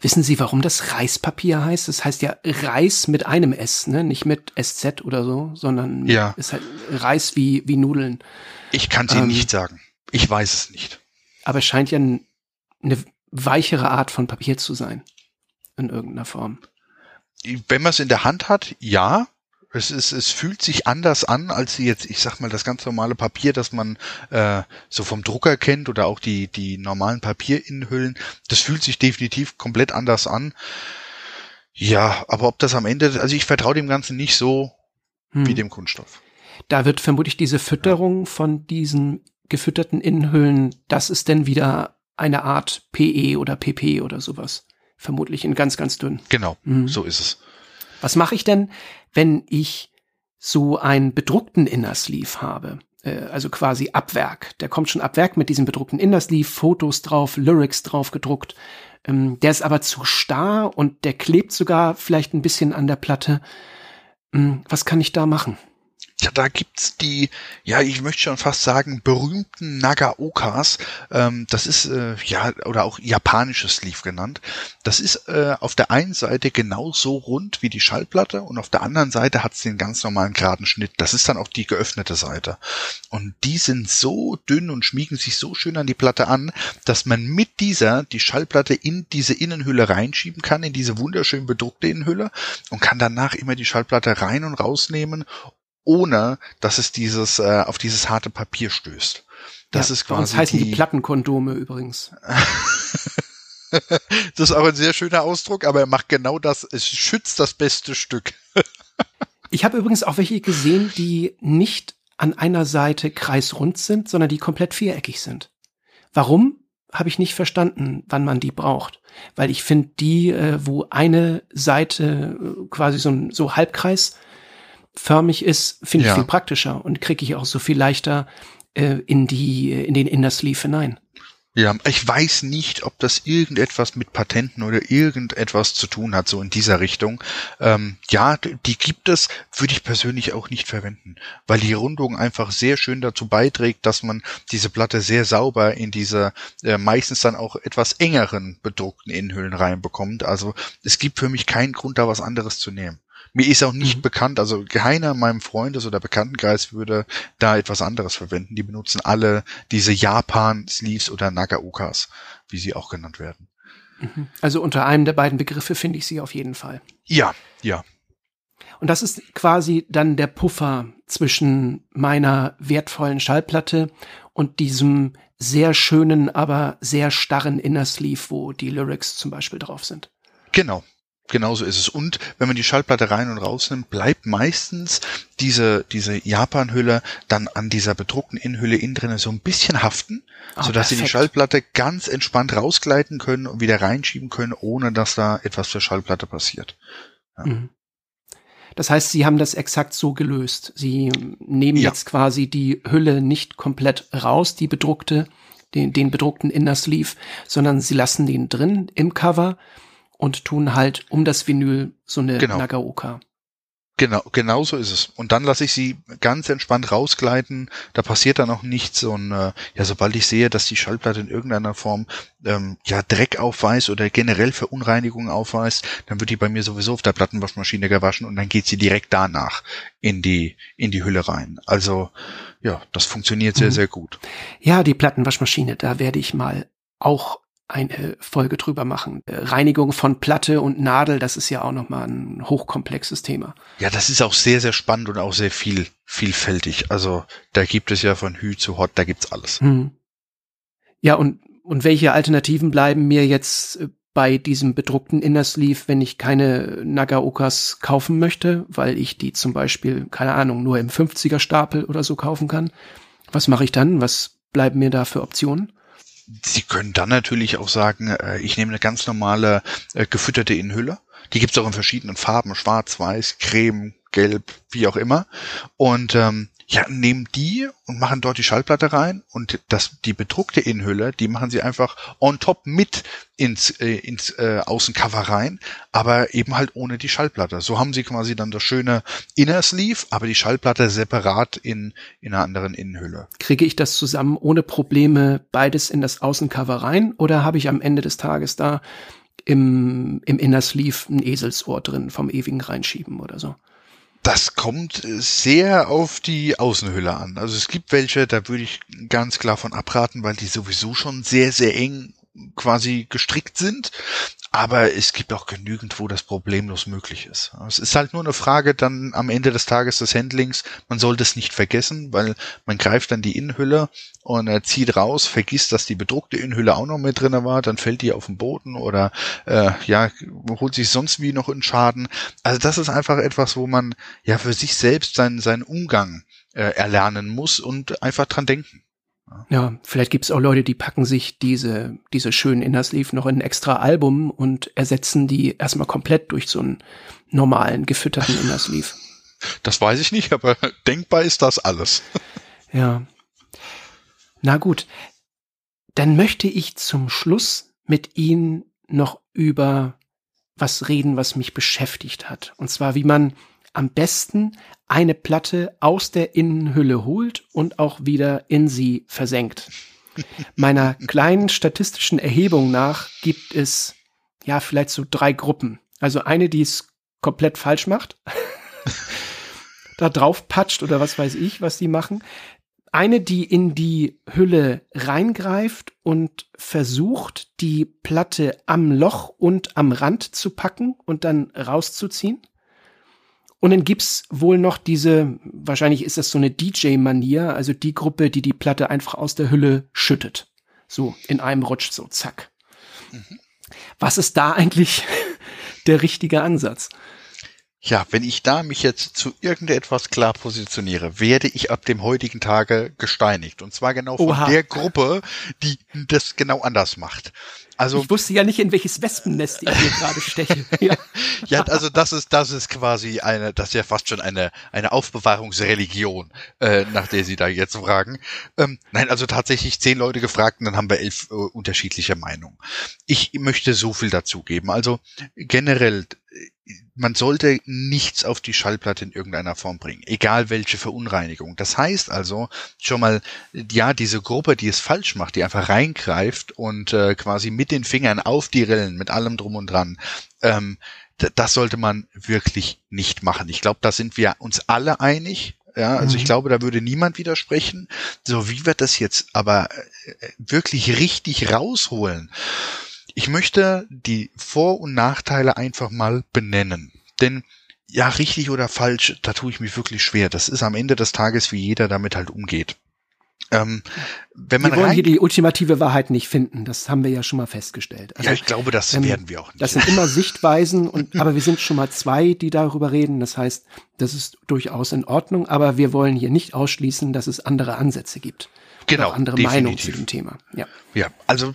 Wissen Sie, warum das Reispapier heißt? Das heißt ja Reis mit einem S, ne? Nicht mit SZ oder so, sondern ja. ist halt Reis wie, wie Nudeln. Ich kann Ihnen ähm, nicht sagen. Ich weiß es nicht. Aber es scheint ja ein, eine weichere Art von Papier zu sein. In irgendeiner Form. Wenn man es in der Hand hat, ja. Es, ist, es fühlt sich anders an, als jetzt, ich sag mal, das ganz normale Papier, das man äh, so vom Drucker kennt oder auch die, die normalen Papierinnenhüllen. Das fühlt sich definitiv komplett anders an. Ja, aber ob das am Ende, also ich vertraue dem Ganzen nicht so hm. wie dem Kunststoff. Da wird vermutlich diese Fütterung von diesen gefütterten Innenhüllen, das ist denn wieder eine Art PE oder PP oder sowas. vermutlich in ganz, ganz dünn. Genau, mhm. so ist es. Was mache ich denn, wenn ich so einen bedruckten Inner Sleeve habe? Äh, also quasi ab Werk. Der kommt schon ab Werk mit diesem bedruckten Inner Sleeve, Fotos drauf, Lyrics drauf gedruckt. Ähm, der ist aber zu starr und der klebt sogar vielleicht ein bisschen an der Platte. Ähm, was kann ich da machen? Ja, da gibt's die, ja, ich möchte schon fast sagen, berühmten Nagaokas. Ähm, das ist, äh, ja, oder auch japanisches Sleeve genannt. Das ist äh, auf der einen Seite genauso rund wie die Schallplatte und auf der anderen Seite hat's den ganz normalen geraden Schnitt. Das ist dann auch die geöffnete Seite. Und die sind so dünn und schmiegen sich so schön an die Platte an, dass man mit dieser die Schallplatte in diese Innenhülle reinschieben kann, in diese wunderschön bedruckte Innenhülle und kann danach immer die Schallplatte rein und rausnehmen ohne dass es dieses äh, auf dieses harte Papier stößt. Das ja, ist quasi. Das heißen die, die Plattenkondome übrigens. [laughs] das ist auch ein sehr schöner Ausdruck, aber er macht genau das. Es schützt das beste Stück. [laughs] ich habe übrigens auch welche gesehen, die nicht an einer Seite kreisrund sind, sondern die komplett viereckig sind. Warum? Habe ich nicht verstanden, wann man die braucht. Weil ich finde, die, äh, wo eine Seite äh, quasi so, so Halbkreis förmig ist, finde ich ja. viel praktischer und kriege ich auch so viel leichter äh, in die in den Inner Sleeve hinein. Ja, ich weiß nicht, ob das irgendetwas mit Patenten oder irgendetwas zu tun hat, so in dieser Richtung. Ähm, ja, die gibt es, würde ich persönlich auch nicht verwenden, weil die Rundung einfach sehr schön dazu beiträgt, dass man diese Platte sehr sauber in diese äh, meistens dann auch etwas engeren bedruckten Innenhüllen reinbekommt. Also es gibt für mich keinen Grund, da was anderes zu nehmen. Mir ist auch nicht mhm. bekannt, also keiner in meinem Freundes- oder Bekanntenkreis würde da etwas anderes verwenden. Die benutzen alle diese Japan-Sleeves oder Nagaokas, wie sie auch genannt werden. Mhm. Also unter einem der beiden Begriffe finde ich sie auf jeden Fall. Ja, ja. Und das ist quasi dann der Puffer zwischen meiner wertvollen Schallplatte und diesem sehr schönen, aber sehr starren Inner Sleeve, wo die Lyrics zum Beispiel drauf sind. Genau, Genauso ist es. Und wenn man die Schallplatte rein und rausnimmt, bleibt meistens diese, diese Japan-Hülle dann an dieser bedruckten Innenhülle innen drinnen so ein bisschen haften, oh, sodass perfekt. sie die Schallplatte ganz entspannt rausgleiten können und wieder reinschieben können, ohne dass da etwas zur Schallplatte passiert. Ja. Mhm. Das heißt, Sie haben das exakt so gelöst. Sie nehmen ja. jetzt quasi die Hülle nicht komplett raus, die bedruckte, den, den bedruckten Inner Sleeve, sondern Sie lassen den drin im Cover und tun halt um das Vinyl so eine genau. Nagaoka. Genau, genau so ist es. Und dann lasse ich sie ganz entspannt rausgleiten. Da passiert dann auch nichts. Und äh, ja, sobald ich sehe, dass die Schallplatte in irgendeiner Form ähm, ja Dreck aufweist oder generell Verunreinigungen aufweist, dann wird die bei mir sowieso auf der Plattenwaschmaschine gewaschen und dann geht sie direkt danach in die in die Hülle rein. Also ja, das funktioniert sehr, mhm. sehr gut. Ja, die Plattenwaschmaschine, da werde ich mal auch eine Folge drüber machen. Äh, Reinigung von Platte und Nadel, das ist ja auch nochmal ein hochkomplexes Thema. Ja, das ist auch sehr, sehr spannend und auch sehr viel, vielfältig. Also da gibt es ja von Hü zu Hot, da gibt's alles. Hm. Ja, und, und welche Alternativen bleiben mir jetzt äh, bei diesem bedruckten Inner Sleeve, wenn ich keine Nagaokas kaufen möchte, weil ich die zum Beispiel, keine Ahnung, nur im 50er Stapel oder so kaufen kann? Was mache ich dann? Was bleiben mir da für Optionen? Sie können dann natürlich auch sagen, äh, ich nehme eine ganz normale äh, gefütterte Innenhülle. Die gibt's auch in verschiedenen Farben, schwarz, weiß, creme, gelb, wie auch immer. Und ähm, ja, nehmen die und machen dort die Schallplatte rein und das, die bedruckte Innenhülle, die machen sie einfach on top mit ins, äh, ins äh, Außencover rein, aber eben halt ohne die Schallplatte. So haben sie quasi dann das schöne Inner Sleeve, aber die Schallplatte separat in, in einer anderen Innenhülle. Kriege ich das zusammen ohne Probleme beides in das Außencover rein oder habe ich am Ende des Tages da im, im Inner Sleeve ein Eselsohr drin vom ewigen Reinschieben oder so? Das kommt sehr auf die Außenhülle an. Also es gibt welche, da würde ich ganz klar von abraten, weil die sowieso schon sehr, sehr eng quasi gestrickt sind. Aber es gibt auch genügend, wo das problemlos möglich ist. Es ist halt nur eine Frage dann am Ende des Tages des Handlings. Man sollte es nicht vergessen, weil man greift dann die Innenhülle und er zieht raus, vergisst, dass die bedruckte Innenhülle auch noch mit drinne war, dann fällt die auf den Boden oder äh, ja, holt sich sonst wie noch in Schaden. Also das ist einfach etwas, wo man ja für sich selbst seinen, seinen Umgang äh, erlernen muss und einfach dran denken. Ja, vielleicht gibt es auch Leute, die packen sich diese, diese schönen Inner Sleeve noch in ein extra Album und ersetzen die erstmal komplett durch so einen normalen, gefütterten Inner Sleeve. [laughs] Das weiß ich nicht, aber [laughs] denkbar ist das alles. [laughs] Ja. Na gut. Dann möchte ich zum Schluss mit Ihnen noch über was reden, was mich beschäftigt hat. Und zwar, wie man am besten eine Platte aus der Innenhülle holt und auch wieder in sie versenkt. Meiner kleinen statistischen Erhebung nach gibt es ja vielleicht so drei Gruppen. Also eine, die es komplett falsch macht, [laughs] da drauf patscht oder was weiß ich, was die machen. Eine, die in die Hülle reingreift und versucht, die Platte am Loch und am Rand zu packen und dann rauszuziehen. Und dann gibt's wohl noch diese, wahrscheinlich ist das so eine DJ-Manier, also die Gruppe, die die Platte einfach aus der Hülle schüttet. So in einem Rutsch, so zack. Mhm. Was ist da eigentlich [laughs] der richtige Ansatz? Ja, wenn ich da mich jetzt zu irgendetwas klar positioniere, werde ich ab dem heutigen Tage gesteinigt. Und zwar genau von Oha. der Gruppe, die das genau anders macht. Also ich wusste ja nicht, in welches Wespennest ich hier gerade steche. [laughs] Ja. ja, also das ist das ist quasi eine, das ist ja fast schon eine eine Aufbewahrungsreligion, äh, nach der Sie da jetzt fragen. Ähm, nein, also tatsächlich zehn Leute gefragt und dann haben wir elf äh, unterschiedliche Meinungen. Ich möchte so viel dazugeben. Also generell man sollte nichts auf die Schallplatte in irgendeiner Form bringen, egal welche Verunreinigung. Das heißt also schon mal, ja, diese Gruppe, die es falsch macht, die einfach reingreift und äh, quasi mit den Fingern auf die Rillen, mit allem drum und dran, ähm, das sollte man wirklich nicht machen. Ich glaube, da sind wir uns alle einig. Ja, also mhm. ich glaube, da würde niemand widersprechen. So, wie wir das jetzt aber äh, wirklich richtig rausholen? Ich möchte die Vor- und Nachteile einfach mal benennen. Denn ja, richtig oder falsch, da tue ich mich wirklich schwer. Das ist am Ende des Tages, wie jeder damit halt umgeht. Ähm, wenn man wir wollen hier die ultimative Wahrheit nicht finden. Das haben wir ja schon mal festgestellt. Also, ja, ich glaube, das ähm, werden wir auch nicht. Das sind immer Sichtweisen und, [laughs] aber wir sind schon mal zwei, die darüber reden. Das heißt, das ist durchaus in Ordnung. Aber wir wollen hier nicht ausschließen, dass es andere Ansätze gibt. Genau. andere definitiv. Meinungen zu dem Thema. Ja. Ja, also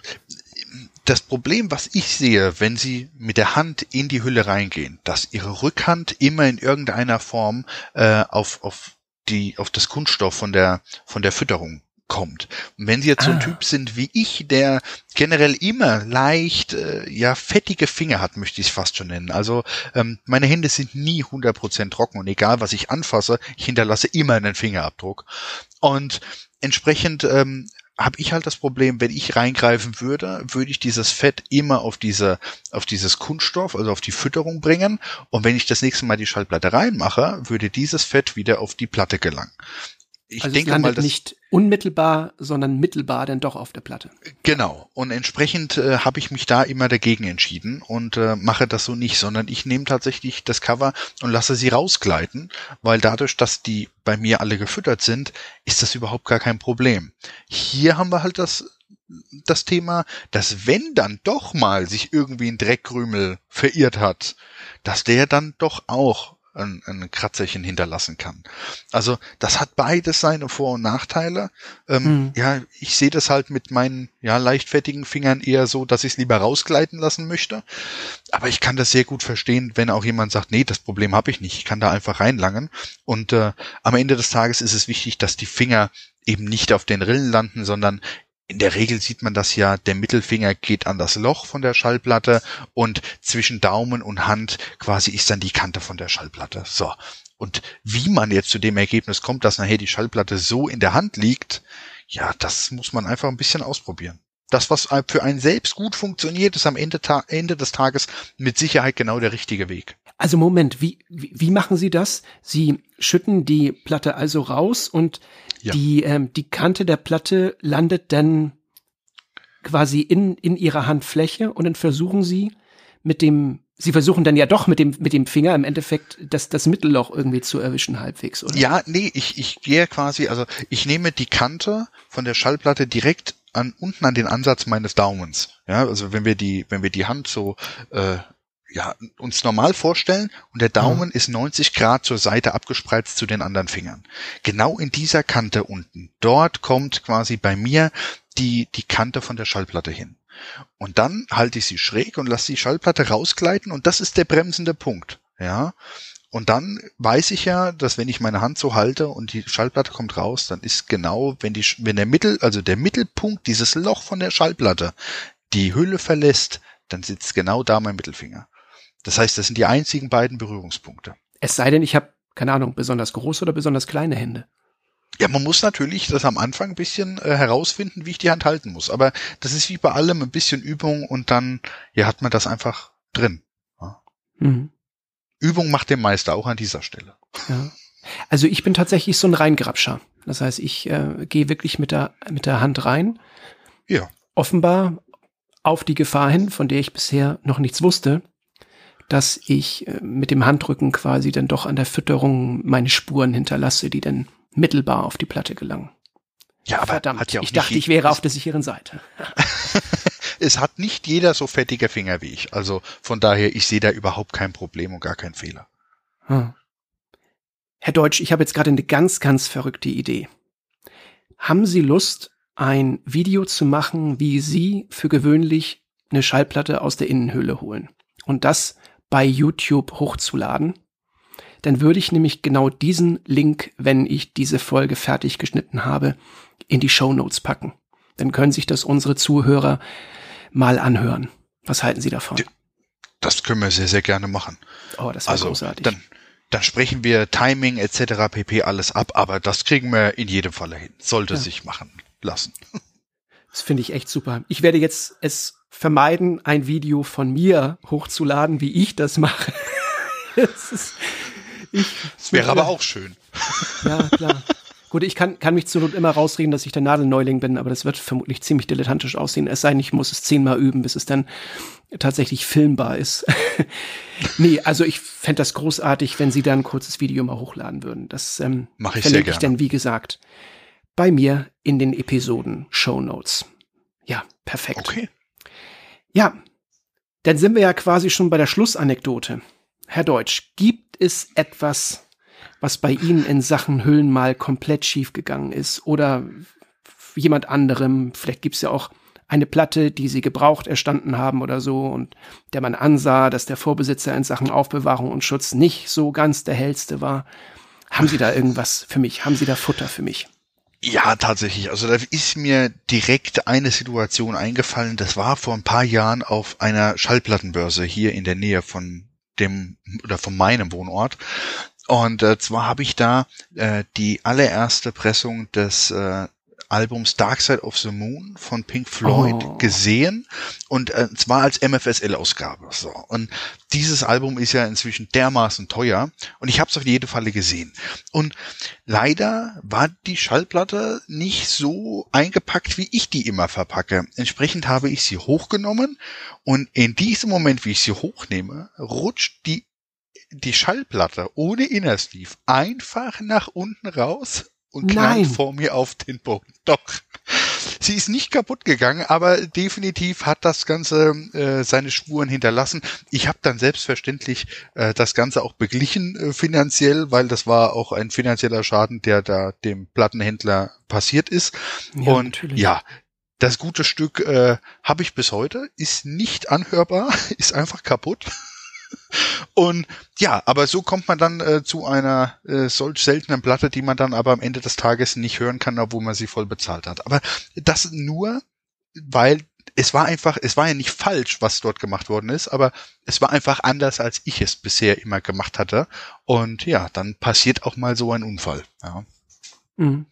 das Problem, was ich sehe, wenn Sie mit der Hand in die Hülle reingehen, dass Ihre Rückhand immer in irgendeiner Form äh, auf, auf die auf das Kunststoff von der von der Fütterung kommt. Und wenn Sie jetzt ah. so ein ah. Typ sind wie ich, der generell immer leicht, äh, ja, fettige Finger hat, möchte ich es fast schon nennen. Also ähm, meine Hände sind nie 100% trocken und egal, was ich anfasse, ich hinterlasse immer einen Fingerabdruck. Und entsprechend ähm, habe ich halt das Problem, wenn ich reingreifen würde, würde ich dieses Fett immer auf diese, auf dieses Kunststoff, also auf die Fütterung bringen. Und wenn ich das nächste Mal die Schallplatte reinmache, würde dieses Fett wieder auf die Platte gelangen ich also denke mal, dass nicht unmittelbar, sondern mittelbar dann doch auf der Platte. Genau. Und entsprechend äh, habe ich mich da immer dagegen entschieden und äh, mache das so nicht, sondern ich nehme tatsächlich das Cover und lasse sie rausgleiten, weil dadurch, dass die bei mir alle gefüttert sind, ist das überhaupt gar kein Problem. Hier haben wir halt das das Thema, dass wenn dann doch mal sich irgendwie ein Dreckkrümel verirrt hat, dass der dann doch auch ein, ein Kratzerchen hinterlassen kann. Also das hat beides seine Vor- und Nachteile. Ähm, mhm. Ja, ich sehe das halt mit meinen ja leichtfertigen Fingern eher so, dass ich es lieber rausgleiten lassen möchte. Aber ich kann das sehr gut verstehen, wenn auch jemand sagt, nee, das Problem habe ich nicht. Ich kann da einfach reinlangen. Und äh, am Ende des Tages ist es wichtig, dass die Finger eben nicht auf den Rillen landen, sondern in der Regel sieht man das ja, der Mittelfinger geht an das Loch von der Schallplatte und zwischen Daumen und Hand quasi ist dann die Kante von der Schallplatte. So. Und wie man jetzt zu dem Ergebnis kommt, dass nachher die Schallplatte so in der Hand liegt, ja, das muss man einfach ein bisschen ausprobieren. Das, was für einen selbst gut funktioniert, ist am Ende, Ende des Tages mit Sicherheit genau der richtige Weg. Also Moment, wie, wie, wie machen Sie das? Sie schütten die Platte also raus und ja. Die, ähm, die Kante der Platte landet dann quasi in, in ihrer Handfläche und dann versuchen sie mit dem, sie versuchen dann ja doch mit dem, mit dem Finger im Endeffekt das, das Mittelloch irgendwie zu erwischen halbwegs, oder? Ja, nee, ich, ich gehe quasi, also ich nehme die Kante von der Schallplatte direkt an, unten an den Ansatz meines Daumens. Ja, also wenn wir die, wenn wir die Hand so, äh, ja, uns normal vorstellen und der Daumen mhm. ist 90 Grad zur Seite abgespreizt zu den anderen Fingern. Genau in dieser Kante unten, dort kommt quasi bei mir die, die Kante von der Schallplatte hin. Und dann halte ich sie schräg und lasse die Schallplatte rausgleiten und das ist der bremsende Punkt. Ja. Und dann weiß ich ja, dass wenn ich meine Hand so halte und die Schallplatte kommt raus, dann ist genau, wenn die, wenn der Mittel, also der Mittelpunkt, dieses Loch von der Schallplatte, die Hülle verlässt, dann sitzt genau da mein Mittelfinger. Das heißt, das sind die einzigen beiden Berührungspunkte. Es sei denn, ich habe, keine Ahnung, besonders große oder besonders kleine Hände. Ja, man muss natürlich das am Anfang ein bisschen äh, herausfinden, wie ich die Hand halten muss. Aber das ist wie bei allem ein bisschen Übung und dann ja, hat man das einfach drin. Ja. Mhm. Übung macht den Meister auch an dieser Stelle. Ja. Also ich bin tatsächlich so ein Reingrabscher. Das heißt, ich äh, gehe wirklich mit der, mit der Hand rein. Ja. Offenbar auf die Gefahr hin, von der ich bisher noch nichts wusste, dass ich äh, mit dem Handrücken quasi dann doch an der Fütterung meine Spuren hinterlasse, die dann mittelbar auf die Platte gelangen. Ja, aber Verdammt, ja auch ich dachte, ich wäre auf der sicheren Seite. [laughs] es hat nicht jeder so fettige Finger wie ich. Also von daher, ich sehe da überhaupt kein Problem und gar keinen Fehler. Hm. Herr Deutsch, ich habe jetzt gerade eine ganz, ganz verrückte Idee. Haben Sie Lust, ein Video zu machen, wie Sie für gewöhnlich eine Schallplatte aus der Innenhöhle holen? Und das bei YouTube hochzuladen, dann würde ich nämlich genau diesen Link, wenn ich diese Folge fertig geschnitten habe, in die Show Notes packen. Dann können sich das unsere Zuhörer mal anhören. Was halten Sie davon? Das können wir sehr, sehr gerne machen. Oh, das war also, großartig. Dann, dann sprechen wir Timing etc. pp. alles ab, aber das kriegen wir in jedem Falle hin. Sollte ja. sich machen lassen. Das finde ich echt super. Ich werde jetzt es vermeiden, ein Video von mir hochzuladen, wie ich das mache. [laughs] das, ist, ich, das wäre aber auch schön. Ja, klar. Gut, ich kann, kann mich zur Not immer rausreden, dass ich der Nadelneuling bin, aber das wird vermutlich ziemlich dilettantisch aussehen. Es sei denn, ich muss es zehnmal üben, bis es dann tatsächlich filmbar ist. [laughs] nee, also ich fände das großartig, wenn Sie da ein kurzes Video mal hochladen würden. Das ähm, mache ich sehr gerne. ich dann, wie gesagt, bei mir in den Episoden Show Notes. Ja, perfekt. Okay. Ja, dann sind wir ja quasi schon bei der Schlussanekdote. Herr Deutsch, gibt es etwas, was bei Ihnen in Sachen Hüllen mal komplett schiefgegangen ist? Oder jemand anderem, vielleicht gibt es ja auch eine Platte, die Sie gebraucht erstanden haben oder so und der man ansah, dass der Vorbesitzer in Sachen Aufbewahrung und Schutz nicht so ganz der hellste war. Haben Sie da [laughs] irgendwas für mich? Haben Sie da Futter für mich? Ja, tatsächlich. Also da ist mir direkt eine Situation eingefallen. Das war vor ein paar Jahren auf einer Schallplattenbörse hier in der Nähe von dem oder von meinem Wohnort. Und äh, zwar habe ich da äh, die allererste Pressung des äh, Albums Dark Side of the Moon von Pink Floyd oh. gesehen und äh, zwar als MFSL-Ausgabe. So. Und dieses Album ist ja inzwischen dermaßen teuer und ich habe es auf jeden Falle gesehen. Und leider war die Schallplatte nicht so eingepackt, wie ich die immer verpacke. Entsprechend habe ich sie hochgenommen und in diesem Moment, wie ich sie hochnehme, rutscht die die Schallplatte ohne Innersleeve einfach nach unten raus und knallt Nein. vor mir auf den Boden. [laughs] Doch. Sie ist nicht kaputt gegangen, aber definitiv hat das Ganze äh, seine Spuren hinterlassen. Ich habe dann selbstverständlich äh, das Ganze auch beglichen äh, finanziell, weil das war auch ein finanzieller Schaden, der da dem Plattenhändler passiert ist. Ja, Und natürlich. ja, das gute Stück äh, habe ich bis heute, ist nicht anhörbar, [laughs] ist einfach kaputt. Und ja, aber so kommt man dann äh, zu einer äh, solch seltenen Platte, die man dann aber am Ende des Tages nicht hören kann, obwohl man sie voll bezahlt hat. Aber das nur, weil es war einfach, es war ja nicht falsch, was dort gemacht worden ist, aber es war einfach anders, als ich es bisher immer gemacht hatte. Und ja, dann passiert auch mal so ein Unfall. Ja. Mhm.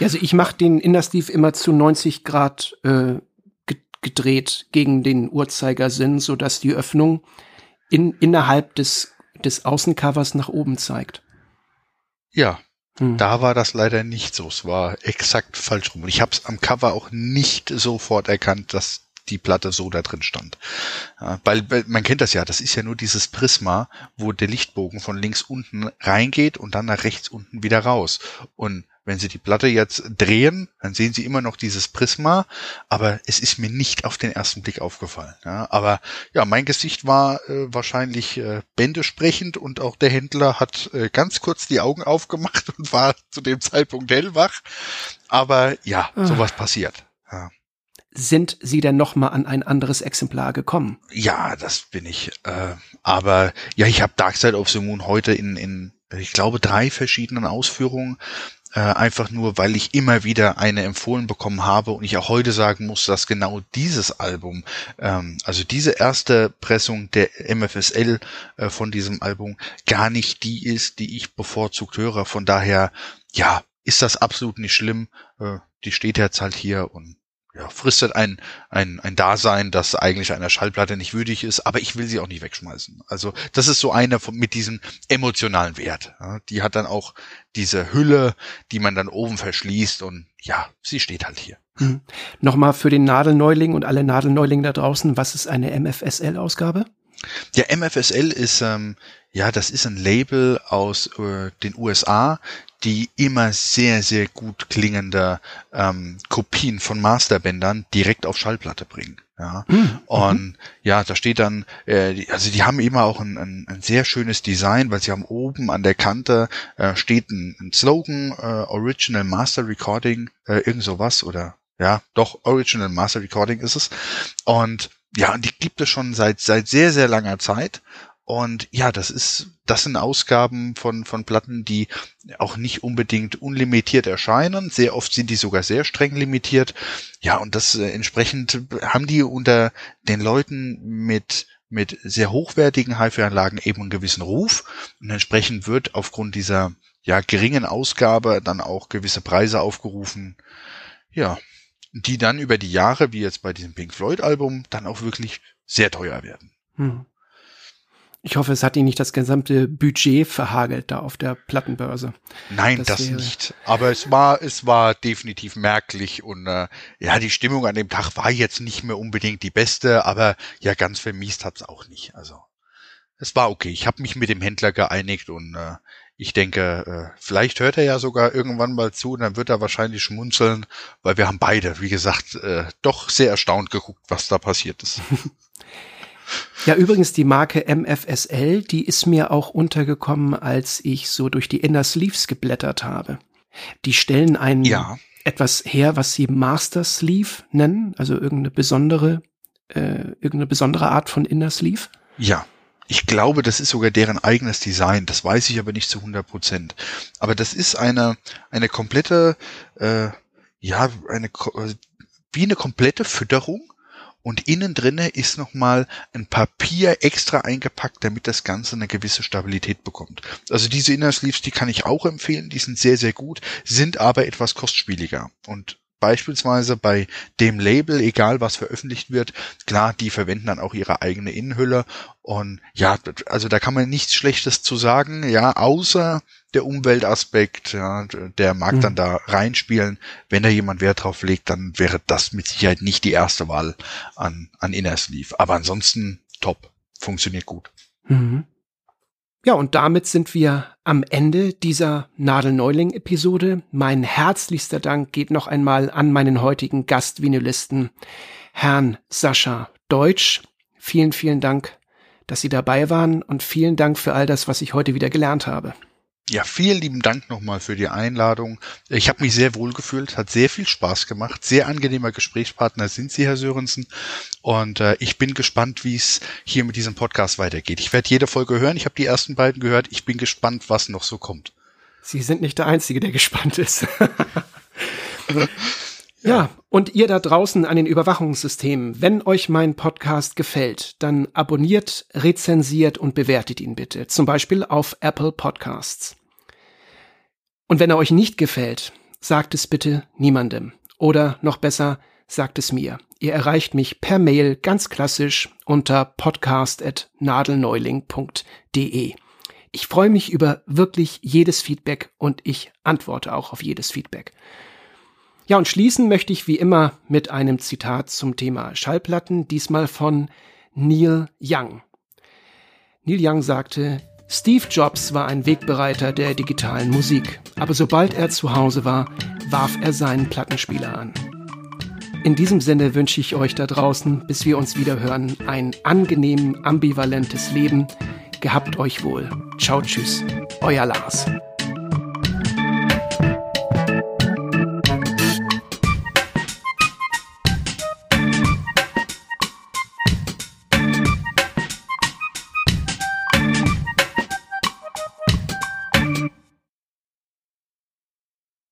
Also ich mache den Innersleeve immer zu 90 Grad äh, gedreht gegen den Uhrzeigersinn, so dass die Öffnung in, innerhalb des, des Außencovers nach oben zeigt. Ja, hm. da war das leider nicht so. Es war exakt falsch rum. Und ich habe es am Cover auch nicht sofort erkannt, dass die Platte so da drin stand. Ja, weil, weil man kennt das ja, das ist ja nur dieses Prisma, wo der Lichtbogen von links unten reingeht und dann nach rechts unten wieder raus. Und Wenn Sie die Platte jetzt drehen, dann sehen Sie immer noch dieses Prisma, aber es ist mir nicht auf den ersten Blick aufgefallen. Ja, aber ja, mein Gesicht war äh, wahrscheinlich äh, bändesprechend und auch der Händler hat äh, ganz kurz die Augen aufgemacht [laughs] und war zu dem Zeitpunkt hellwach. Aber ja, ah. sowas passiert. Ja. Sind Sie denn noch mal an ein anderes Exemplar gekommen? Ja, das bin ich. Äh, aber ja, ich habe Dark Side of the Moon heute in, in ich glaube, drei verschiedenen Ausführungen äh, einfach nur, weil ich immer wieder eine empfohlen bekommen habe und ich auch heute sagen muss, dass genau dieses Album, ähm, also diese erste Pressung der MFSL äh, von diesem Album gar nicht die ist, die ich bevorzugt höre. Von daher, ja, ist das absolut nicht schlimm. Äh, die steht jetzt halt hier und ja, fristet ein, ein, ein Dasein, das eigentlich einer Schallplatte nicht würdig ist, aber ich will sie auch nicht wegschmeißen. Also das ist so eine von, mit diesem emotionalen Wert. Ja, die hat dann auch diese Hülle, die man dann oben verschließt und ja, sie steht halt hier. Hm. Nochmal für den Nadelneuling und alle Nadelneulinge da draußen, was ist eine MFSL-Ausgabe? Ja, MFSL ist, ähm, ja, das ist ein Label aus äh, den USA, die immer sehr, sehr gut klingende ähm, Kopien von Masterbändern direkt auf Schallplatte bringen. Ja. Mhm. Und ja, da steht dann, äh, also die haben immer auch ein, ein, ein, sehr schönes Design, weil sie haben oben an der Kante äh, steht ein, ein Slogan, äh, Original Master Recording, äh, irgend sowas oder ja, doch Original Master Recording ist es. Und ja, und die gibt es schon seit seit sehr sehr langer Zeit und ja, das ist, das sind Ausgaben von, von Platten, die auch nicht unbedingt unlimitiert erscheinen. Sehr oft sind die sogar sehr streng limitiert. Ja, und das äh, entsprechend haben die unter den Leuten mit mit sehr hochwertigen HiFi-Anlagen eben einen gewissen Ruf und entsprechend wird aufgrund dieser ja geringen Ausgabe dann auch gewisse Preise aufgerufen. Ja, die dann über die Jahre, wie jetzt bei diesem Pink Floyd Album, dann auch wirklich sehr teuer werden. Hm. Ich hoffe, es hat Ihnen nicht das gesamte Budget verhagelt da auf der Plattenbörse. Nein, das, das nicht. Aber es war, es war definitiv merklich und äh, ja, die Stimmung an dem Tag war jetzt nicht mehr unbedingt die beste, aber ja, ganz vermiest hat's auch nicht. Also es war okay. Ich habe mich mit dem Händler geeinigt und äh, ich denke, äh, vielleicht hört er ja sogar irgendwann mal zu und dann wird er wahrscheinlich schmunzeln, weil wir haben beide, wie gesagt, äh, doch sehr erstaunt geguckt, was da passiert ist. [laughs] Ja, übrigens die Marke MFSL, die ist mir auch untergekommen, als ich so durch die Inner Sleeves geblättert habe. Die stellen ein ja. etwas her, was sie Master Sleeve nennen, also irgendeine besondere, äh, irgendeine besondere Art von Inner Sleeve. Ja. Ich glaube, das ist sogar deren eigenes Design. Das weiß ich aber nicht zu 100 Prozent. Aber das ist eine, eine komplette, äh, ja, eine, wie eine komplette Fütterung und innen drinne ist nochmal ein Papier extra eingepackt, damit das Ganze eine gewisse Stabilität bekommt. Also diese Inner Sleeves, die kann ich auch empfehlen, die sind sehr, sehr gut, sind aber etwas kostspieliger und beispielsweise bei dem Label, egal was veröffentlicht wird, klar, die verwenden dann auch ihre eigene Innenhülle und ja, also da kann man nichts Schlechtes zu sagen, ja, außer der Umweltaspekt, ja, der mag mhm. dann da reinspielen. Wenn da jemand Wert drauf legt, dann wäre das mit Sicherheit nicht die erste Wahl an, an Inner Sleeve. Aber ansonsten top, funktioniert gut. Mhm. Ja, und damit sind wir am Ende dieser Nadelneuling-Episode. Mein herzlichster Dank geht noch einmal an meinen heutigen Gastvinylisten, Herrn Sascha Deutsch. Vielen, vielen Dank, dass Sie dabei waren und vielen Dank für all das, was ich heute wieder gelernt habe. Ja, vielen lieben Dank nochmal für die Einladung. Ich habe mich sehr wohl gefühlt, hat sehr viel Spaß gemacht. Sehr angenehmer Gesprächspartner sind Sie, Herr Sörensen. Und äh, ich bin gespannt, wie es hier mit diesem Podcast weitergeht. Ich werde jede Folge hören. Ich habe die ersten beiden gehört. Ich bin gespannt, was noch so kommt. Sie sind nicht der Einzige, der gespannt ist. ja. [laughs] ja, und ihr da draußen an den Überwachungssystemen, wenn euch mein Podcast gefällt, dann abonniert, rezensiert und bewertet ihn bitte. Zum Beispiel auf Apple Podcasts. Und wenn er euch nicht gefällt, sagt es bitte niemandem. Oder noch besser, sagt es mir. Ihr erreicht mich per Mail ganz klassisch unter podcast.nadelneuling.de. Ich freue mich über wirklich jedes Feedback und ich antworte auch auf jedes Feedback. Ja, und schließen möchte ich wie immer mit einem Zitat zum Thema Schallplatten, diesmal von Neil Young. Neil Young sagte, Steve Jobs war ein Wegbereiter der digitalen Musik, aber sobald er zu Hause war, warf er seinen Plattenspieler an. In diesem Sinne wünsche ich euch da draußen, bis wir uns wieder hören, ein angenehm ambivalentes Leben. Gehabt euch wohl. Ciao, tschüss. Euer Lars.